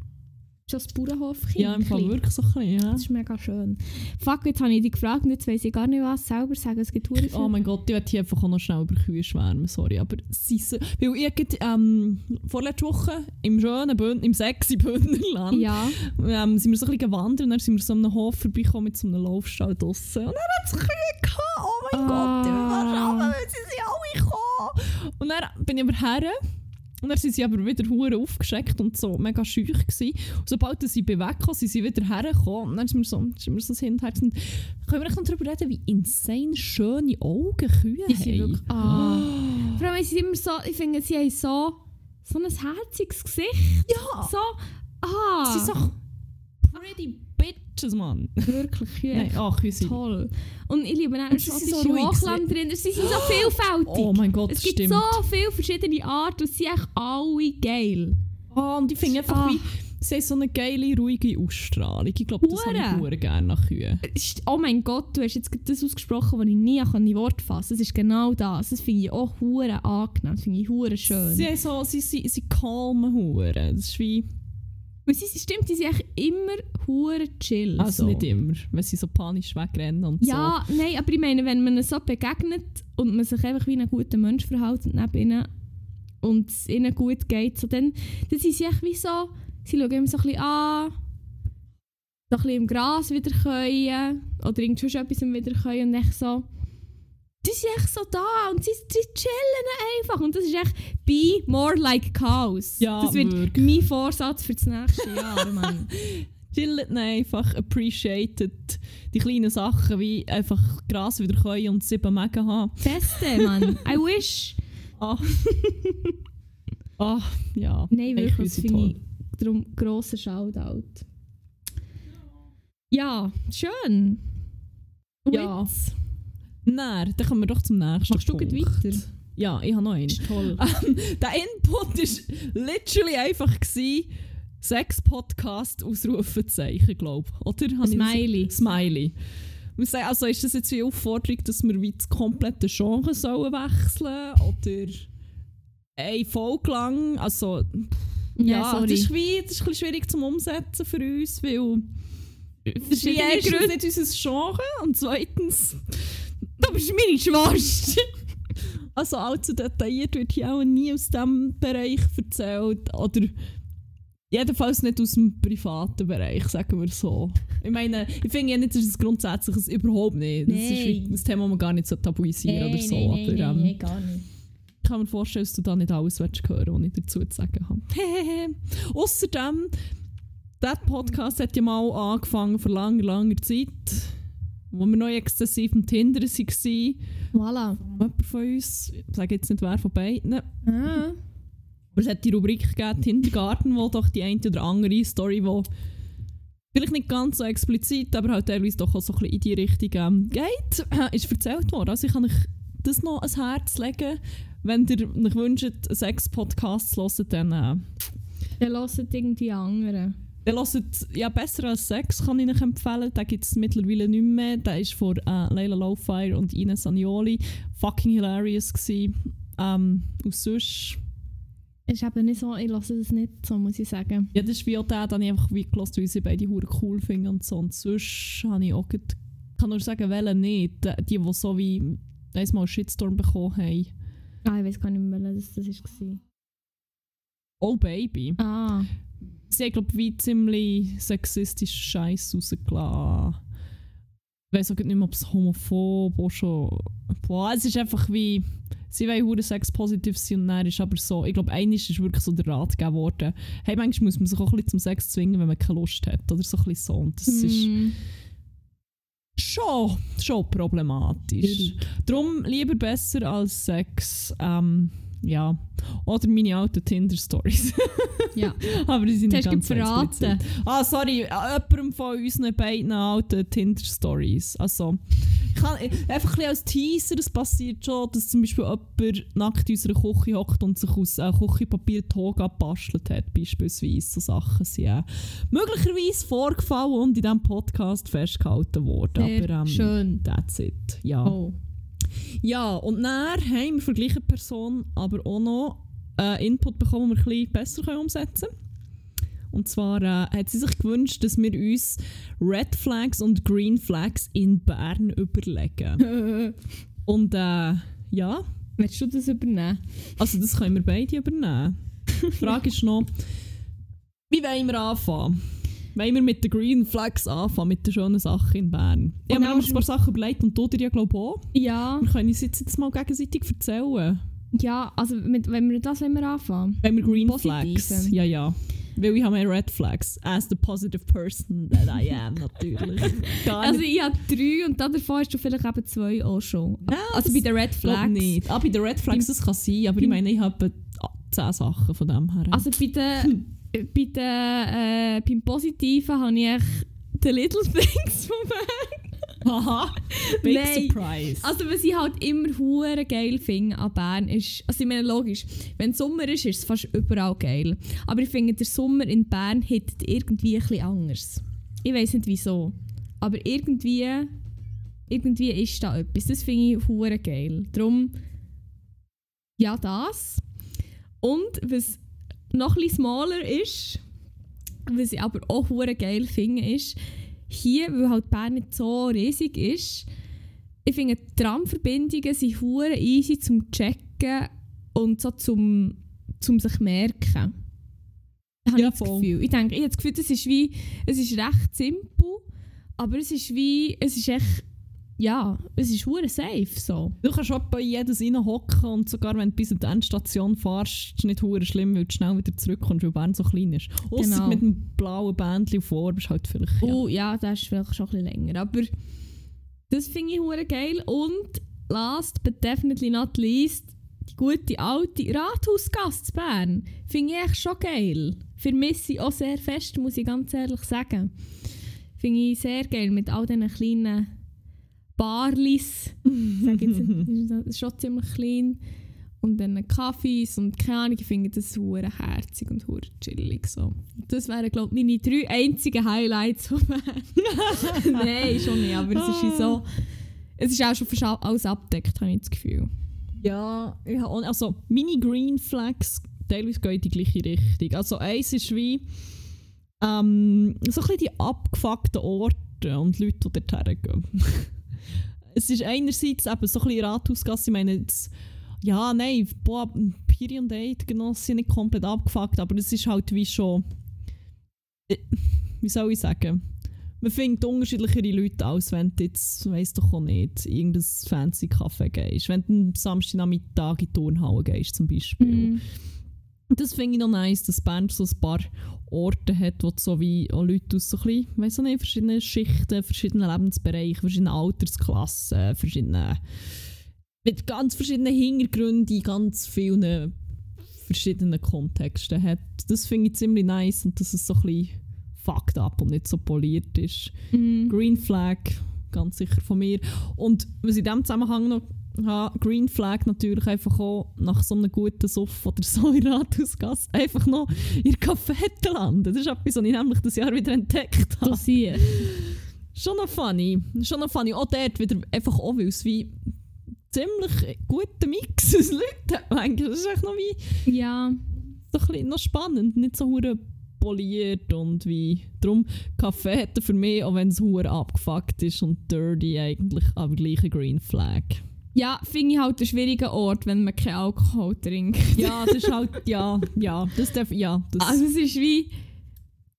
Schon das Bauernhof Ja, im Fall wirklich so ein bisschen, ja. Das ist mega schön. Fuck, jetzt habe ich dich gefragt und jetzt weiss ich gar nicht, was selber sagen. Es gibt hure Oh mein Gott, ich werde hier einfach auch noch schnell über Kühe schwärmen, sorry. Aber sie so, weil ich gerade, ähm, vorletzte Woche im schönen Bünd, im sexy Bündnerland Ja. ähm, sind wir so ein bisschen gewandert und dann sind wir so an einem Hof vorbeigekommen mit so einem Laufstall draussen. Und dann hat es Kühe gehabt. Oh mein Ah. Gott, ich war schauen, weil sie sind alle gekommen. Und dann bin ich aber her. Und dann sind sie aber wieder hure aufgeschreckt und so mega schüch gewesen. Und sobald sie weggekommen sind, sie wieder hergekommen. Und dann ist mir so, ist mir so das Hin und Her. Und Können wir noch darüber reden, wie insane schöne Augen Kühe Die sind haben? wirklich. Ah. Vor allem, sie immer so, ich finde, sie haben so, so ein herziges Gesicht. Ja! So, ah. Sie sind so pretty bitches, Mann. wirklich Kühe. Nein, Kühe sind... Toll. Und ich liebe auch so schottische ruhig. Hochlandrinder. Sie sind so vielfältig. Oh mein Gott, es das gibt stimmt. so viele verschiedene Arten und sie sind echt alle geil. Ah, und ich finde einfach, Ah. wie, sie haben so eine geile, ruhige Ausstrahlung. Ich glaube, das habe ich Hure. hure gerne nach Kühen. Oh mein Gott, du hast jetzt das ausgesprochen, was ich nie in die Worte fassen. Es ist genau das. Das finde ich auch hure angenehm. Das finde ich hure schön. Sie, so, sie, sie, sie calmen hure. Das ist wie... Weil sie, sie stimmt, die sind echt immer hure chill. Also so. nicht immer, wenn sie so panisch wegrennen und Ja, nein, aber ich meine, wenn man ihnen so begegnet und man sich einfach wie ein guter Mensch verhält neben ihnen und es ihnen gut geht, so, dann, dann sind sie echt wie so, sie schauen immer so ein bisschen an, so ein bisschen im Gras wieder können oder irgend sonst etwas wieder können und echt so, die sind echt so da und sie, sie chillen einfach und das ist echt be more like cows. Ja, das wird wirklich. mein Vorsatz für das nächste Jahr, Mann. Chillt einfach, appreciated die kleinen Sachen, wie einfach Gras wieder können und sieben Mega haben. Beste, Mann. I wish. Ah, ah ja. Nein, wirklich, das finde ich darum grosser Shoutout. Ja, schön. Und Ja. jetzt Nein, dann kommen wir doch zum nächsten machst du Punkt. gleich weiter. Ja, ich habe noch einen. Toll. Der Input war literally einfach gewesen, Sex-Podcast Ausrufezeichen, glaube ich. Oder? Ich das- Smiley. Smiley. Muss sagen, Also ist das jetzt wie Aufforderung, dass wir wie das komplette Genre sollen wechseln oder eine Folge lang, also ja, sorry. das ist wie, das ist ein bisschen schwierig zum Umsetzen für uns, weil Verschiedene erstens Gründe. nicht unser Genre und zweitens Du bist meine Schwester. Also allzu detailliert wird hier auch nie aus diesem Bereich erzählt. Oder jedenfalls nicht aus dem privaten Bereich, sagen wir so. Ich meine, ich finde ja nicht, das ist ein grundsätzliches überhaupt nicht. Das ist wie Nein. ein Thema, das man gar nicht so tabuisieren oder so. aber ähm, gar nicht. ich kann mir vorstellen, dass du da nicht alles willst hören was ich dazu zu sagen habe. Außerdem, dieser Podcast hat ja mal angefangen vor langer, langer Zeit, wo wir noch exzessiv am Tinder waren. Voilà. Jemand von uns, ich sage jetzt nicht wer von beiden, Ah. aber es hat die Rubrik gegeben, Kindergarten, wo doch die eine oder andere Story, die vielleicht nicht ganz so explizit, aber halt teilweise doch auch so ein bisschen in die Richtung ähm, geht, ist erzählt worden. Also ich kann euch das noch ans Herz legen. Wenn ihr euch wünscht, Sex-Podcasts zu hören, dann, äh, Dann hören irgendwie andere. Dann hört ja besser als Sex, kann ich euch empfehlen. Den gibt es mittlerweile nicht mehr. Der ist von äh, Leila Lowfire und Ines Agnoli. Fucking hilarious gewesen. Ähm, und sonst... Ist eben nicht so, ich lasse das nicht so, muss ich sagen. Ja, das ist wie auch der, den ich einfach wie gehört, weil sie beide hure cool finden und so. Und sonst habe ich auch grad, kann nur sagen, welche nicht. Die, die so wie einmal einen Shitstorm bekommen haben. Ah, ich weiß gar nicht mehr, welches das war. Oh Baby. Ah. Sie haben, glaube wie ziemlich sexistischen Scheiß rausgelassen. Ich weiß auch nicht mehr, ob es homophob auch schon... Boah, es ist einfach wie... Sie wollen hure sexpositiv sein und dann ist aber so... Ich glaube, eines ist wirklich so der Rat gegeben worden. Hey, manchmal muss man sich auch ein bisschen zum Sex zwingen, wenn man keine Lust hat. Oder so ein bisschen so. Und das ist... Hm. schon, schon problematisch. Darum lieber besser als Sex. Ähm, ja. Oder meine alten Tinder-Stories. Ja. Aber die sind Das nicht ganz so verraten. Ah, sorry, äh, jemandem von unseren beiden alten Tinder-Stories. Also, ich kann, äh, einfach ein als Teaser, es passiert schon, dass zum Beispiel jemand nackt in unserer Küche hockt und sich aus äh, Küchenpapier Toga gebastelt hat, beispielsweise. So Sachen sind äh, möglicherweise vorgefallen und in diesem Podcast festgehalten worden. Sehr Aber ähm, schön. that's it. Ja. Oh. Ja, und dann haben wir von der gleichen Person aber auch noch äh, Input bekommen, den wir ein bisschen besser können umsetzen können. Und zwar äh, hat sie sich gewünscht, dass wir uns Red Flags und Green Flags in Bern überlegen. Und äh, ja, Willst du das übernehmen? also das können wir beide übernehmen. Die Frage ist noch, wie wollen wir anfangen? Wollen wir mit den Green Flags anfangen, mit den schönen Sachen in Bern? Ich habe mir noch ein paar Sachen überlegt und du dir ja glaube auch. Ja, Wir können uns jetzt, jetzt mal gegenseitig erzählen. ja, also mit, wenn wir das wenn wir anfangen. Wenn wir Green Positive. Flags. Ja, ja. Weil ich habe mehr Red Flags. As the positive person that I am, natürlich. Also ich habe drei und davon hast du vielleicht eben zwei auch schon. Ja, also bei den Red Flags. nicht. Ah, bei den Red Flags, das kann sein, aber ich meine, ich habe 10 Sachen von dem her. Also bei den, bei den äh, beim Positiven habe ich die Little Things von Bern. Haha, big Nein. surprise. Also was ich halt immer hure geil finde an Bern ist, also ich meine logisch, wenn Sommer ist, ist es fast überall geil. Aber ich finde, der Sommer in Bern hittet irgendwie ein bisschen anders. Ich weiß nicht wieso. Aber irgendwie, irgendwie ist da etwas. Das finde ich hure geil. Darum, ja das. Und was noch ein bisschen smaller ist, was ich aber auch hure geil finde, ist, hier, weil halt Bern nicht so riesig ist, ich finde, die Tramverbindungen sind hure easy zum Checken und so zum, zum sich merken. Habe Ja, ich das voll. Gefühl. Ich denke, ich habe das Gefühl, das ist wie, es ist recht simpel, aber es ist wie, es ist echt, ja, es ist hure safe so. Du kannst auch bei jedes reinhocken und sogar wenn du bis an die Endstation fährst, ist es nicht hure schlimm, weil du schnell wieder zurückkommst, weil Bern so klein ist. Ausser Genau. mit dem blauen Bändchen vor bist halt vielleicht... Ja. Oh ja, das ist vielleicht schon ein bisschen länger, aber das finde ich hure geil und last but definitely not least, die gute alte Rathausgasse zu Bern finde ich echt schon geil. Vermisse ich auch sehr fest, muss ich ganz ehrlich sagen. Finde ich sehr geil mit all diesen kleinen Barlis. Ich sage jetzt, nicht, das ist schon ziemlich klein. Und dann Kaffees und keine Ahnung, ich finde das hure herzig und hure chillig. So. Das wären, glaube ich, meine drei einzigen Highlights. Nein, schon nicht, aber es ist so... Es ist auch schon fast alles abdeckt, habe ich das Gefühl. Ja, auch- also meine Green Flags teilweise gehen in die gleiche Richtung. Also eins ist wie ähm, so ein bisschen die abgefuckten Orte und Leute, die dort hergehen. es ist einerseits eben so ein bisschen Rathausgasse, ich meine jetzt, ja, nein, boah, Piri und Eid Genossen sind nicht komplett abgefuckt, aber es ist halt wie schon, äh, wie soll ich sagen, man findet unterschiedlichere Leute als wenn du jetzt, weiss doch auch nicht, irgendein fancy Café gehst. Wenn du am Samstagnachmittag in die Turnhalle gehst zum Beispiel. Mhm. Das finde ich noch nice, dass Bern so ein paar Orte hat, wo so wie auch Leute aus so ein bisschen, nicht, verschiedenen Schichten, verschiedenen Lebensbereichen, verschiedenen Altersklassen, verschiedenen, mit ganz verschiedenen Hintergründen, in ganz vielen verschiedenen Kontexten hat. Das finde ich ziemlich nice und dass es so ein bisschen fucked up und nicht so poliert ist. Mhm. Green Flag, ganz sicher von mir. Und was in diesem Zusammenhang noch habe, Green Flag natürlich einfach auch nach so einem guten Suff oder so in Rathausgasse einfach noch in der Cafette landen. Das ist etwas, was ich nämlich das Jahr wieder entdeckt habe. Dosier. Schon noch funny. Schon noch funny. Auch dort wieder einfach auch, weil es wie ziemlich guter Mix aus Leuten manchmal. Das ist echt noch wie Ja. so ein bisschen noch spannend, nicht so hure poliert und wie. Darum, Kaffee hätte für mich, auch wenn es hure abgefuckt ist und dirty, eigentlich aber gleich ein Green Flag. Ja, finde ich halt einen schwierigen Ort, wenn man keinen Alkohol trinkt. Ja, das ist halt, ja, ja, das darf, ja, das, Also es ist wie...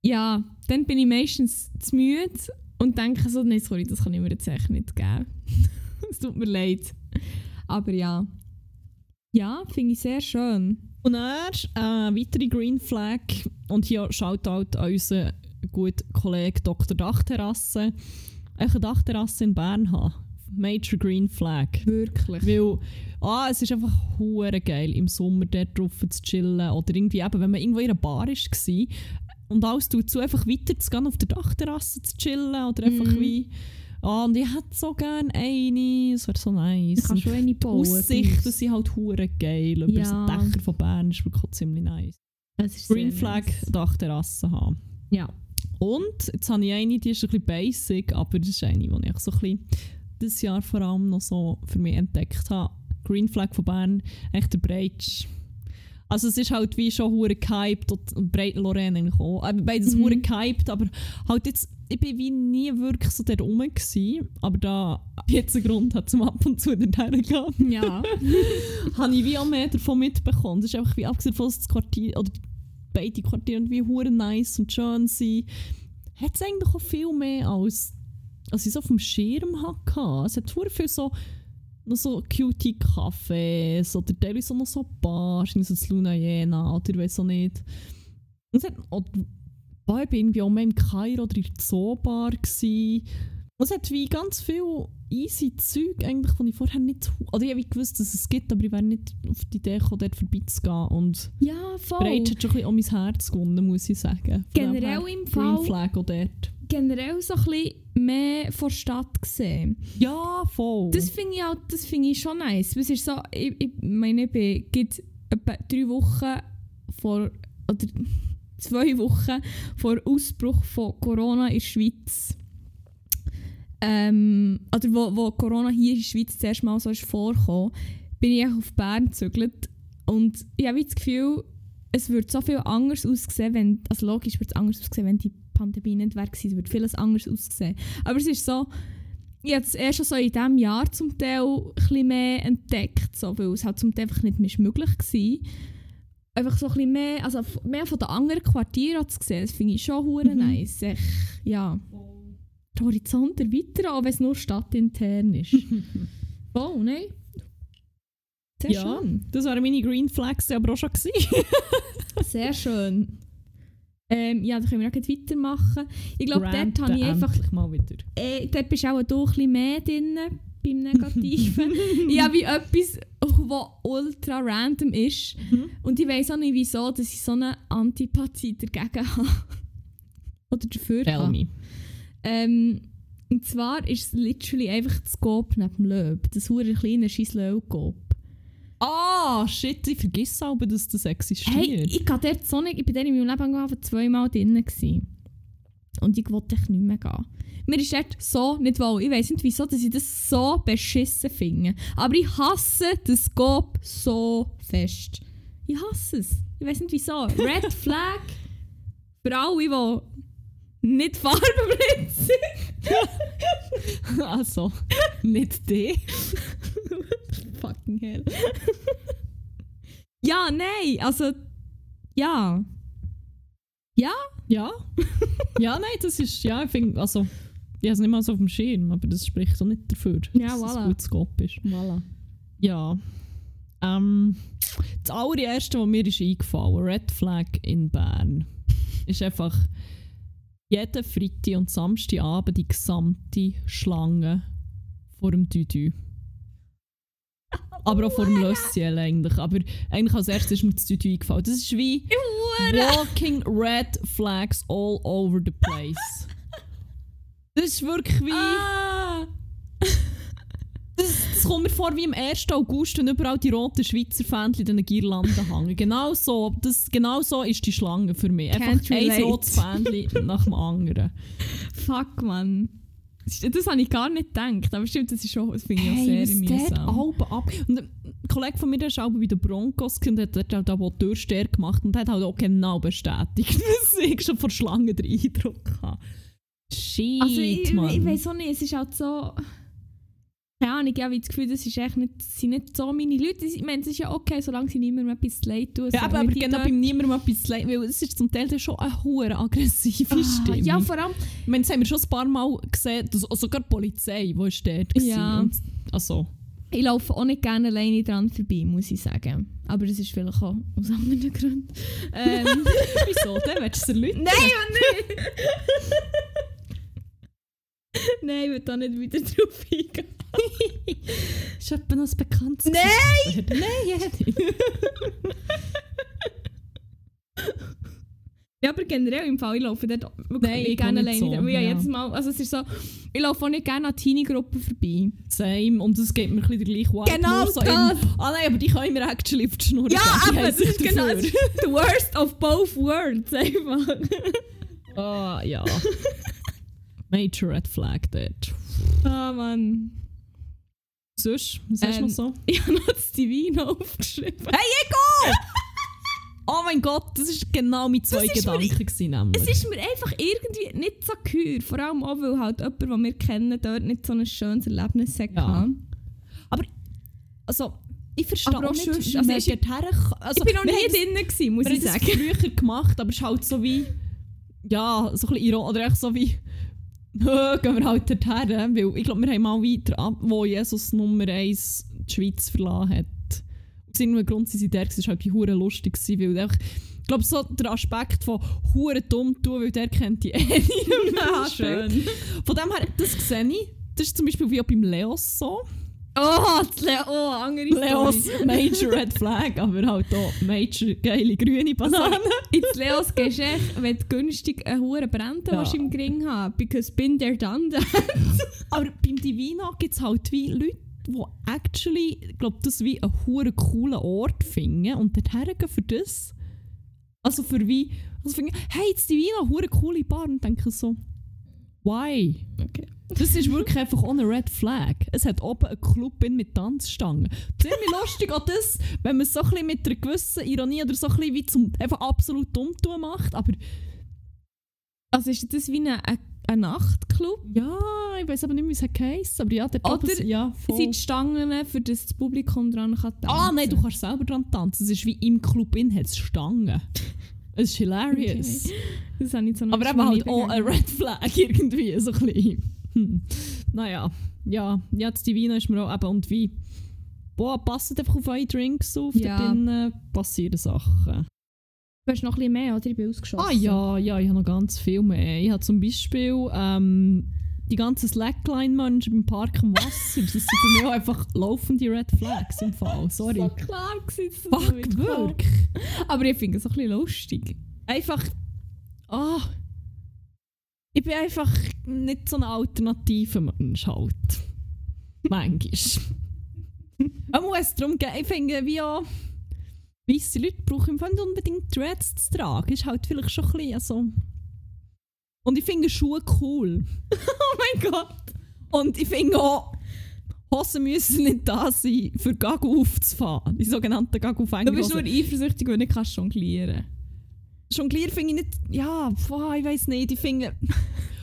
Ja, dann bin ich meistens zu müde und denke so, nein, sorry, das kann ich mir jetzt echt nicht geben. es tut mir leid. Aber ja. Ja, finde ich sehr schön. Und dann, äh, weitere Green Flag, und hier Shoutout an unseren guten Kollegen Dr. Dachterrasse, eine Dachterrasse in Bern haben. Major Green Flag. Wirklich. Weil, ah, es ist einfach hure geil, im Sommer dort drauf zu chillen. Oder irgendwie eben, wenn man irgendwo in einer Bar war und alles tut zu, einfach weiter zu gehen, auf der Dachterrasse zu chillen. Oder einfach Mhm. wie, ah, und ich hätte so gerne eine, es wäre so nice. Du kannst schon eine Die bauen. Aussichten sind halt hure geil. Über Ja. das Dächer von Bern ist wirklich ziemlich nice. Green Flag nice. Dachterrasse haben. Ja. Und jetzt habe ich eine, die ist ein bisschen basic, aber das ist eine, die ich so ein bisschen dieses Jahr vor allem noch so für mich entdeckt habe. Green Flag von Bern, echt der Breitsch. Also es ist halt wie schon hure gehypt und, und Breit Lorraine eigentlich auch. Aber beides Mhm. hure gehypt, aber halt jetzt, ich bin wie nie wirklich so dort rum gewesen, aber da jetzt einen Grund hat zum ab und zu dorthin gehen Ja. habe ich wie auch mehr davon mitbekommen. Das ist einfach wie abgesehen dass das Quartier, oder beide Quartiere wie hure nice und schön sind, hat es eigentlich auch viel mehr als, als ich so auf dem Schirm hatte. Es hat viel so noch so cutie Cafés oder teilweise noch so Bars, so das Luna Jena oder weiß auch nicht. Und es hat, oder, boah, ich bin irgendwie auch mehr im Kairo oder in der Zoobar gsi. Und es hat wie ganz viel easy Zeug eigentlich, die ich vorher nicht... Oder ich habe gewusst, dass es gibt, aber ich wäre nicht auf die Idee gekommen, dort vorbeizugehen. Und ja, voll. Breitsch hat schon ein bisschen an mein Herz gewonnen, muss ich sagen. Von Generell im Green Fall, Flag auch dort. generell so ein bisschen mehr von der Stadt gesehen. Ja, voll. Das finde ich, auch- das find ich schon nice. Es ist so, ich, ich meine, ich bin gibt etwa drei Wochen vor, oder zwei Wochen vor Ausbruch von Corona in der Schweiz. Ähm, oder wo, wo Corona hier in der Schweiz zuerst mal so ist vorgekommen, bin ich auf Bern gezögert. Und ich habe das Gefühl, es würde so viel anders aussehen, wenn, also logisch würde es anders aussehen, wenn die Pandemie nicht wäre gewesen, es würde vieles anders aussehen. Aber es ist so, ich habe es erst schon so in diesem Jahr zum Teil ein mehr entdeckt, so, weil es halt zum Teil einfach nicht mehr möglich war. Einfach so ein mehr, also mehr von den anderen Quartieren zu sehen, das finde ich schon Mhm. nice. Echt, ja. Der Horizont erweitern, auch wenn es nur stadtintern ist. oh, nein. Sehr ja, schön. das waren meine Green Flags aber auch schon. Sehr schön. Ähm, ja, dann können wir auch weitermachen. Ich glaube, dort habe ich einfach mal wieder. äh, dort bist auch du ein bisschen mehr drin beim Negativen. ich habe wie etwas, was ultra random ist. Mhm. Und ich weiß auch nicht wieso, dass ich so eine Antipathie dagegen habe. Oder dafür Tell habe. Ähm, und zwar ist es literally einfach das Gop neben dem Löb. Das hure kleine scheiß Löw-Gop. Ah, shit, ich vergesse aber, dass das existiert. Hey, ich gehe dort so nicht, ich bin dort in meinem Leben zweimal drin gewesen. Und ich wollte nicht mehr gehen. Mir ist dort so nicht wohl. Ich weiß nicht wieso, dass ich das so beschissen finde. Aber ich hasse das Scope so fest. Ich hasse es. Ich weiß nicht wieso. Red Flag für alle, die nicht farbenblind sind. also, nicht die. Fucking hell. ja, nein, also, ja. Ja? ja, nein, das ist, ja, ich finde, also, ich habe es nicht mal so auf dem Schirm, aber das spricht auch nicht dafür, Ja, dass es voilà. ein gutes Scope ist. Voilà. Ja. Ähm, das allererste, was mir ist eingefallen, Red Flag in Bern, ist einfach jeden Freitag und Samstagabend die gesamte Schlange vor dem Düdü. Aber auch vor dem Lösschen eigentlich. Aber eigentlich als erstes ist mir das Düdü eingefallen. Das ist wie walking red flags all over the place. Das ist wirklich wie... Ah! Das, das kommt mir vor wie am 1. August, wenn überall die roten Schweizer Fähnchen in den Girlanden hängen. Genau so, das, genau so ist die Schlange für mich. Einfach Can't ein relate. rotes Fähnchen nach dem anderen. Fuck, man. Das habe ich gar nicht gedacht. Aber stimmt, das ist schon, das finde ich auch Hey, sehr was dort mühsam. Alben ab... Und ein Kollege von mir, der ist auch bei den Broncos und hat dort halt auch Türsteher gemacht und hat halt auch genau bestätigt, dass ich schon vor Schlangen den Eindruck habe. Shit, Also ich, Mann. ich weiß auch nicht, es ist halt so... Keine Ahnung, ich habe das Gefühl, das ist echt nicht, das sind nicht so meine Leute. Ich meine, es ist ja okay, solange sie niemandem etwas leid tun. Ja, aber, aber genau beim niemandem etwas leid, weil es ist zum Teil schon eine hohe aggressive Ah, Stimme. Ja, vor allem... Ich meine, das haben wir schon ein paar Mal gesehen, dass, sogar die Polizei, die ist dort war. Ja. Und, also, Ich laufe auch nicht gerne alleine dran vorbei, muss ich sagen. Aber das ist vielleicht auch aus anderen Gründen. Ähm, wieso? Dann willst du es erläutern. Nein, Mann, nicht! Nein, ich will da nicht wieder drauf eingehen. ist etwa noch ein bekanntes Nein! Nein, Jedi. Ja, aber generell im Fall, ich laufe dort wirklich Nein, ich gerne alleine. so, ja. ja. jedes Mal, also es ist so, ich laufe auch nicht gerne an Teenie-Gruppen vorbei. Same. Und es gibt mir ein bisschen Vibe. Genau so das. Ah nein, aber die können mir actually auf die Schnur Ja, aber das ist genau dafür. the worst of both worlds einfach. Ah, ja. Major Red Flag dort. Ah, Mann. Sonst, was hast du Ähm, noch so? Ich habe noch das Divino aufgeschrieben. Hey, Ego! oh mein Gott, das ist genau mein zwei mir- Gedanken gewesen, nämlich. Es ist mir einfach irgendwie nicht so geheuer. Vor allem auch, weil halt jemand, den wir kennen, dort nicht so ein schönes Erlebnis hatte. Ja. also, ich verstehe Aber auch nicht, sonst, also ist- also, ich bin noch wir nie haben das- drin, gewesen, muss Wir ich haben das sagen. früher gemacht, aber es ist halt so wie. Ja, so ein bisschen ironisch. Oder echt so wie. gehen wir halt dorthin. Weil ich glaube, wir haben mal weiter ab, wo Jesus Nummer 1 die Schweiz verlassen hat. Aus irgendeinem Grund sind sie der, es war halt hure lustig. Weil einfach, ich glaube, so der Aspekt von hure dumm tun, weil der kennt die eh nicht mehr. Schön. Von dem her, das sehe ich. Das ist zum Beispiel wie auch beim Leos so. Oh, das Le oh andere Leos. Major Red Flag, aber halt auch Major geile grüne Banane. Ins Leos Geschäft, wenn du günstig einen hohen Brände Ja. im Gring haben because bin der dann Aber beim Divino gibt es halt wie Leute, die actually, ich glaube, das wie einen hure coolen Ort finden und dorthin gehen für das. Also für wie, also finden, hey, das Divino, hure coole Bar und denken so, why? Okay. Das ist wirklich einfach ohne Red Flag. Es hat oben einen Club in mit Tanzstangen. Ziemlich lustig auch das, wenn man es so ein bisschen mit einer gewissen Ironie oder so ein bisschen wie zum einfach absolut dumm tun macht, aber Also ist das wie ein, ein, ein Nachtclub? ja, ich weiß aber nicht, wie es heisst, aber ja, der Oder oben, ja, voll. Sind Stangen, für das das Publikum dran kann tanzen Ah, nein, du kannst selber dran tanzen. Es ist wie im Club in hat es Stangen. Es ist hilarious. Okay. Das habe ich so noch Aber eben halt auch ein. Red Flag irgendwie, so ein bisschen. Hm. Naja, ja, ja, das Divino ist mir auch eben und wie, boah, passt einfach auf eure Drinks auf, Ja. da drinnen passieren Sachen. Du hast noch ein bisschen mehr, oder? Ich bin ausgeschossen. Ah ja, ja, ich habe noch ganz viel mehr. Ich habe zum Beispiel ähm, die ganzen Slackline-Menschen beim Park am Wasser. Das sind für mich auch einfach laufende Red Flags im Fall, sorry. So klar gewesen, dass das Fuck, wirklich. Aber ich finde es auch ein bisschen lustig. einfach. Ah. ich bin einfach nicht so ein alternativer Mensch halt. Manchmal. Aber es darum geht, ich finde, wie auch weisse Leute brauchen im Fall nicht unbedingt Dreads zu tragen. Ist halt vielleicht schon ein bisschen also. Und ich finde Schuhe cool. Oh mein Gott! Und ich finde auch, Hosen müssen nicht da sein, für Gagu aufzufahren. Die sogenannten Gagu Du bist nur eifersüchtig, weil du nicht kannst jonglieren Jonglieren finde ich nicht, ja, boah, ich weiß nicht, ich finde...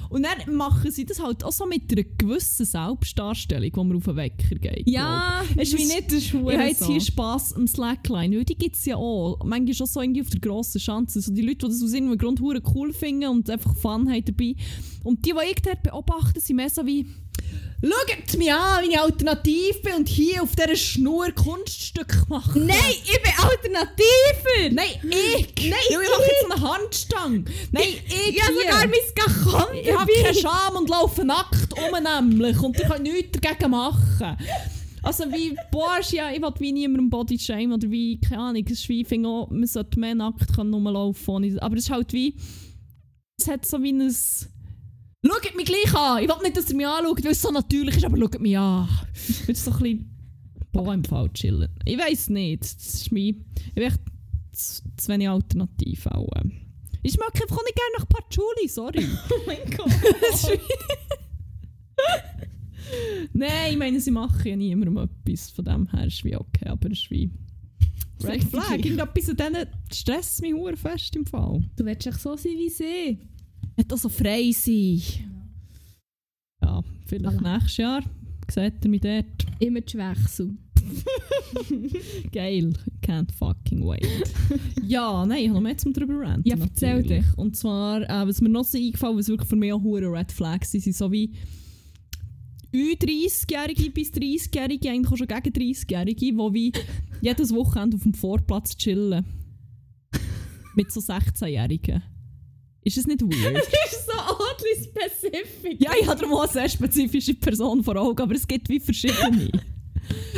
Und dann machen sie das halt auch so mit einer gewissen Selbstdarstellung, die man auf den Wecker geht. Ja, glaub. es ist wie nicht, das ist ich habe jetzt hier Spass am Slackline, weil die gibt es ja auch. Manchmal auch so irgendwie auf der grossen Schanze. So die Leute, die das aus irgendeinem Grund cool finden und einfach Fun haben dabei. Und die, die ich dort beobachte, sind mehr so wie «Schaut mich an, wie ich alternativ bin und hier auf dieser Schnur Kunststück mache.» Nein, ich bin alternativer! Nein, ich! Nein, ich mache jetzt so eine Handstange! Nein, ich Ich habe sogar mein Gachon Ich habe keine Scham und laufe nackt um nämlich und ich kann nichts dagegen machen. Also wie, ist ja, ich will wie niemandem Bodyshame oder wie, keine Ahnung, ich finde auch, man sollte mehr nackt können rumlaufen Aber es ist halt wie, es hat so wie ein... Schaut mich gleich an! Ich will nicht, dass ihr mich anschaut, weil es so natürlich ist, aber schaut mich an. Jetzt so ein bisschen, boah, im Fall chillen. Ich weiß nicht, das ist mein, ich bin echt zu, zu wenig alternativ auch. Ich mag einfach nicht gerne nach Patchouli, sorry. Oh mein Gott! Nein, ich meine, sie machen ja niemandem etwas. Von dem her ist es wie okay, aber es ist wie... Red Flag, irgendetwas an denen stresst mich fest im Fall. Du willst echt so sein wie sie. Hat auch so frei sein. Ja, vielleicht Voilà. nächstes Jahr seht ihr mich dort. Immer die Wechsel. Geil. Can't fucking wait. ja, nein, ich habe noch mehr zum drüber ranten. Ja, erzähl natürlich. Und zwar, äh, was mir noch so eingefallen was wirklich für mich auch hure Red Flags sind, sind so wie Ü30-Jährige bis 30-Jährige, eigentlich auch schon gegen 30-Jährige, die wie jedes Wochenende auf dem Vorplatz chillen. Mit so 16-Jährigen. Ist das nicht weird? Das ist so oddly specific. ja, ich habe darum auch eine sehr spezifische Person vor Augen, aber es gibt wie verschiedene.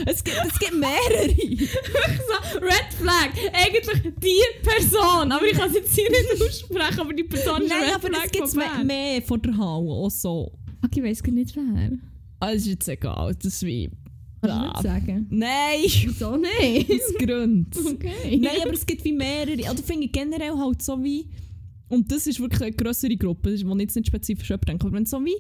es, gibt, es gibt mehrere. so, Red Flag. Eigentlich die Person. Aber ich kann es jetzt hier nicht aussprechen, aber die Person ist Nein, Red aber Flag es gibt mehr, von der Halle. Auch so. Okay, ich weiss gar nicht wer. Ah, das ist jetzt egal. Das ist wie. Kannst du nicht sagen? Nein! Wieso nicht? Aus Gründen. Okay. Nein, aber es gibt wie mehrere. Also finde ich generell halt so wie. Und das ist wirklich eine größere Gruppe, wo jetzt nicht spezifisch jemand. Aber wenn du so wie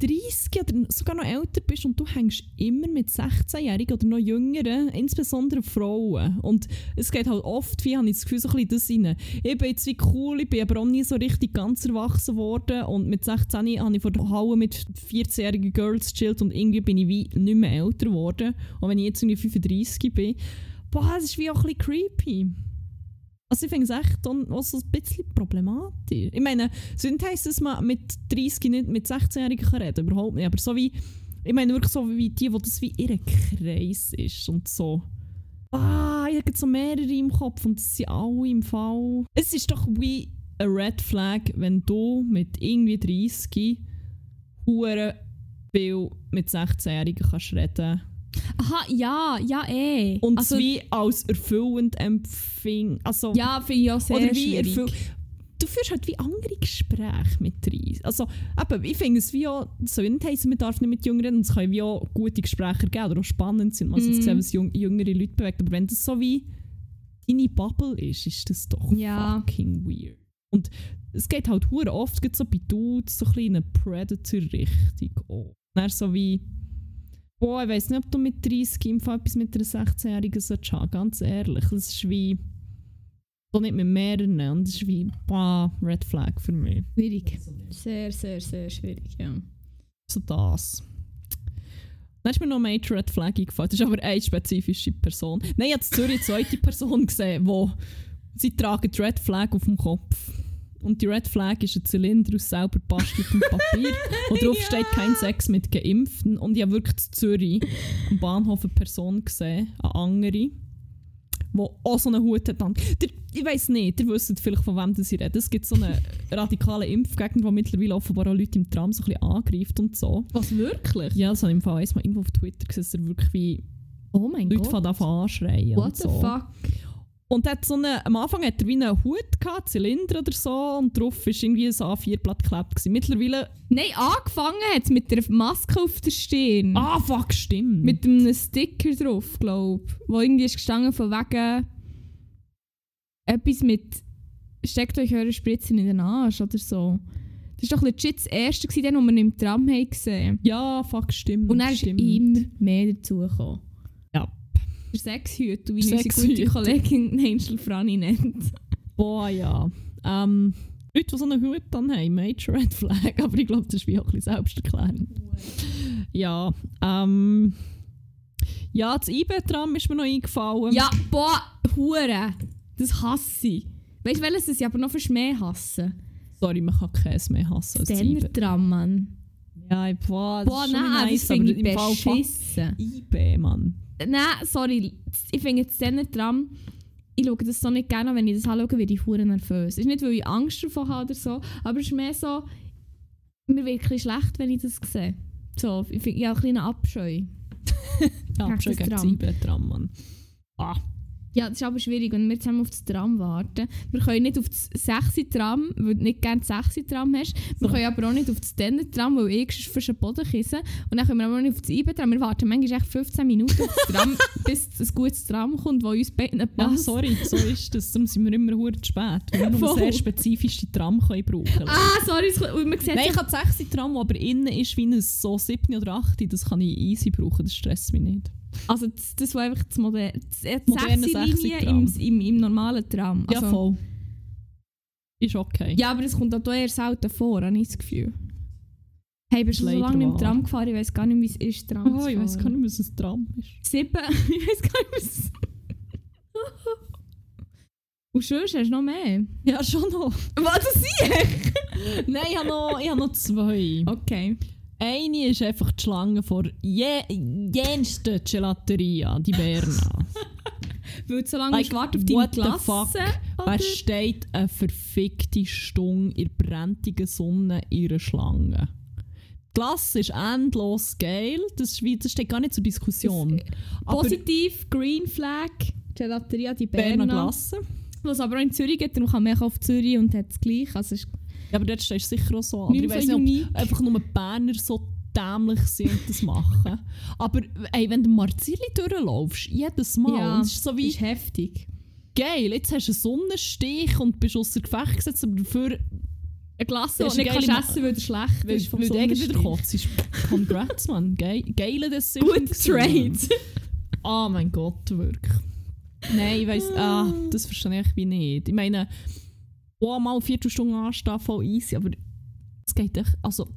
30 oder sogar noch älter bist und du hängst immer mit 16-Jährigen oder noch Jüngeren, insbesondere Frauen. Und es geht halt oft, wie habe ich das Gefühl, so ein bisschen das rein. Ich bin jetzt wie cool, ich bin aber auch nie so richtig ganz erwachsen worden. Und mit 16 habe ich vor der Halle mit 14-jährigen Girls gechillt und irgendwie bin ich wie nicht mehr älter geworden. Und wenn ich jetzt irgendwie 35 bin, boah, das ist wie auch ein bisschen creepy. Also ich finde es echt auch so ein bisschen problematisch. Ich meine, nicht heisst, dass man mit 30 nicht mit 16-Jährigen kann reden überhaupt nicht. Aber so wie, ich meine wirklich so wie die, wo das wie ihr Kreis ist und so. Ah, ich habe so mehrere im Kopf und das sind alle im Fall. Es ist doch wie ein Red Flag, wenn du mit irgendwie 30 hure viel mit 16-Jährigen kannst reden Aha, ja, ja eh. und also, es wie als erfüllend empfing. Also, ja, finde ich auch sehr oder wie schwierig. erfüll Du führst halt wie andere Gespräche mit rein. Also, eben, ich finde es wie auch, so nicht heissen, man darf nicht mit Jüngeren, und es können wie auch gute Gespräche geben oder auch spannend sein, man Mhm. mm. sehen, was jung, jüngere Leute bewegt. Aber wenn das so wie deine Bubble ist, ist das doch Ja. fucking weird. Und es geht halt hure oft geht so bei Dudes so ein bisschen in eine Predator-Richtung. Oh. Dann so wie, boah, ich weiss nicht, ob du mit 30 im Fall etwas mit einer 16-Jährigen solltest haben, ganz ehrlich. Das ist wie, so nicht mit mehreren und das ist wie, boah, Red Flag für mich. Schwierig. Sehr, sehr, sehr schwierig, ja. So das. Dann ist mir noch ein Major Red Flag eingefallen. Das ist aber eine spezifische Person. Nein, ich habe in Zürich eine zweite Person gesehen, wo sie tragen die Red Flag auf dem Kopf. Und die Red Flag ist ein Zylinder aus selber basteltem Papier, wo drauf Ja. steht «Kein Sex mit Geimpften». Und ich habe wirklich in Zürich am Bahnhof eine Person gesehen, eine andere, die auch so einen Hut hat. Der, ich weiss nicht, ihr wisst vielleicht, von wem das ich rede. Es gibt so einen radikalen Impfgegner, der mittlerweile offenbar auch Leute im Tram so ein bisschen angreift und so. Was, wirklich? Ja, das habe ich im Fall eins mal irgendwo auf Twitter gesehen, dass er wirklich wie Oh mein Leute Gott. von davon anschreien What the so. fuck? Und er hat so eine, am Anfang hat er wie einen Hut gehabt, Zylinder oder so, und drauf war irgendwie ein A4-Blatt geklebt. gewesen. Mittlerweile, Nein, angefangen hat es mit einer Maske auf der Stirn. ah fuck, stimmt. Mit einem Sticker drauf, glaube ich. Wo irgendwie ist gestanden von wegen etwas mit steckt euch eure Spritzen in den Arsch oder so. Das war doch legit das erste, gewesen, den, wir im Tram haben gesehen ja, fuck, stimmt. Und dann ist stimmt. immer mehr dazugekommen. Der Sexhüter, wie Der unsere gute Sexhüter. Kollegin Angel Franny nennt. Boah, ja. Ähm, Leute, die so einen Hut dann haben, Major Red Flag, aber ich glaube, das ist wie auch ein bisschen selbsterklärend. Ja, ähm... Ja, das IB-Tram ist mir noch eingefallen. Ja, boah, Hure. Das hasse ich. Weißt du, welches ich aber noch für mehr hasse? Sorry, man kann Käse mehr hassen als IB. Denner Tram, Mann. Ja, boah, das Boah, ist schon nein, nice, aber im Fall beschissen. IB, Mann. Nein, sorry. Ich finde das Denner Tram, ich schaue das so nicht gerne, an. wenn ich das anschaue, werde ich hure nervös. Ist nicht, weil ich Angst davor habe oder so, aber es ist mehr so, mir wird ein schlecht, wenn ich das sehe. So, ich finde, ich habe einen kleinen Abscheu. Ja, Gegen das gegen das Tram. IB-Tram, Mann. Ah, Ja, das ist aber schwierig, wenn wir zusammen auf das Tram warten. Wir können nicht auf das 6 Tram, weil du nicht gerne das 6 Tram hast. Wir können aber auch nicht auf das 10 Tram, weil ich für den Boden kissen. Und dann können wir auch nicht auf das IB Tram. Wir warten manchmal echt 15 Minuten auf das Tram, bis ein gutes Tram kommt, das uns beiden ja, passt. sorry, so ist das. Darum sind wir immer zu spät. Weil wir nur sehr spezifische Tram können brauchen. Ah, sorry, man sieht Nein, ich habe das 6 Tram, das aber innen ist wie ein so 7 oder 8. Das kann ich easy brauchen, das stresst mich nicht. Also das, das war einfach das Modell. Das, das Moderne 6 Linie 6er im, im, im normalen Tram. Also, ja, voll. Ist okay. Ja, aber es kommt auch eher selten vor, habe ich das Gefühl. Hey, bist du so lange im. Tram gefahren? Ich weiß gar nicht, wie es ist, Tram Oh, zu ich weiß gar nicht, was ein Tram ist. Sieben? ich weiß gar nicht, was. Und sonst hast du noch mehr? Ja, schon noch. Was das ich? Nein, ich habe noch, ich habe noch zwei. Okay. Eine ist einfach die Schlange vor je, jensten Gelateria, die Berna. Weil du so lange Like, warten auf deine Klasse. Wer steht eine verfickte Stunde in der brennenden Sonne einer Schlange? Die Klasse ist endlos geil. Das, ist das steht gar nicht zur Diskussion. aber Positiv, Green Flag, Gelateria di Berner Berna. Klasse. Was aber auch in Zürich gibt, darum kann man auch auf Zürich und hat es gleich. Also ist Ja, aber dort stehst du sicher auch so. Nicht ich weiss nicht, ob einfach nur Berner so dämlich sind und das machen. aber ey, wenn du Marzili durchlaufst, jedes Mal, Ja, ist so wie ist heftig. geil, jetzt hast du einen Sonnenstich und bist außer Gefecht gesetzt, aber dafür Eine Klasse, Das ist nicht kannst essen weil du schlecht weil, bist vom weil du wieder kotzt. Congrats, man. Geil, geile Decision. Good trade. Oh mein Gott, wirklich. Nein, ich weiss, ah, das verstehe ich wie nicht. Ich meine, oh, mal eine Viertelstunde anstehen, voll easy, aber es geht echt, also,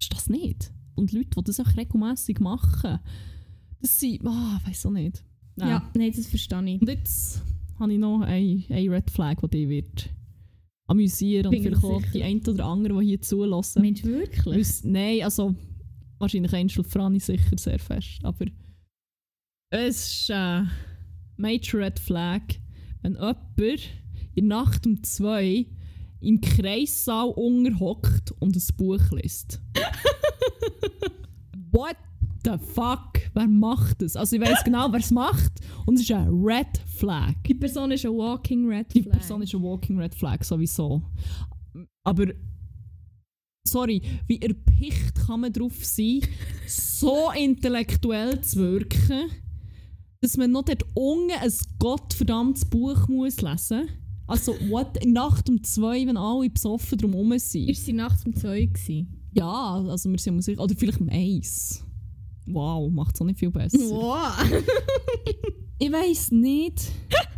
ist das nicht? Und Leute, die das auch regelmässig machen, das sind, ah, ich weiss auch nicht. Nein. Ja, nein, das verstehe ich. Und jetzt habe ich noch eine, eine Red Flag, die dich wird amüsieren und Bin ich vielleicht auch die ein oder andere, die hier zulassen. Meinst du wirklich? Weil's- Nein, also wahrscheinlich Angel Franny sicher sehr fest, aber es ist äh, Major Red Flag, wenn jemand in der Nacht um zwei im Kreissaal unterhockt und ein Buch liest. What the fuck? Wer macht das? Also ich weiß genau, wer es macht und es ist ein Red Flag. Die Person ist ein Walking Red Die Flag. Person ist ein Walking Red Flag sowieso. Aber sorry, wie erpicht kann man darauf sein, so intellektuell zu wirken, dass man noch dort unten ein gottverdammtes Buch muss lesen Also, what? Nacht um zwei, wenn alle besoffen drumherum sind. Ist sie nachts um zwei gewesen? Ja, also wir sind sicher. Oder vielleicht um eins. Wow, macht es auch nicht viel besser. Wow. Ich weiß nicht.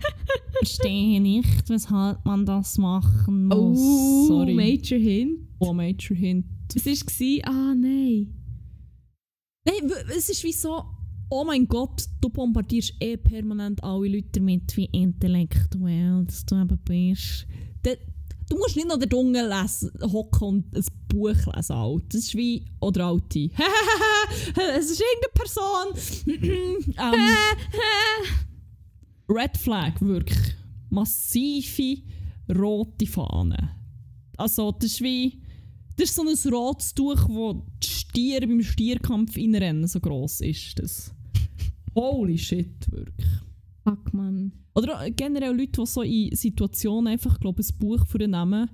Verstehe nicht, weshalb man das machen muss. Oh, Sorry. Major Hint. Oh, Major Hint. Was war? Ah, nein. Nein, es ist wie so, oh mein Gott, du bombardierst eh permanent alle Leute damit, wie intellektuell dass du eben bist. Du musst nicht noch unten lesen, hocken und ein Buch lesen, Alt. Das ist wie, oder Alte. es ist irgendeine Person. ähm, Red Flag, wirklich. Massive rote Fahne. Also, das ist wie. Das ist so ein rotes Tuch, wo die Stiere beim Stierkampf reinrennen, so gross ist das. Holy shit, wirklich. Fuck, man. Oder generell Leute, die so in Situationen einfach, glaube ein Buch vornehmen.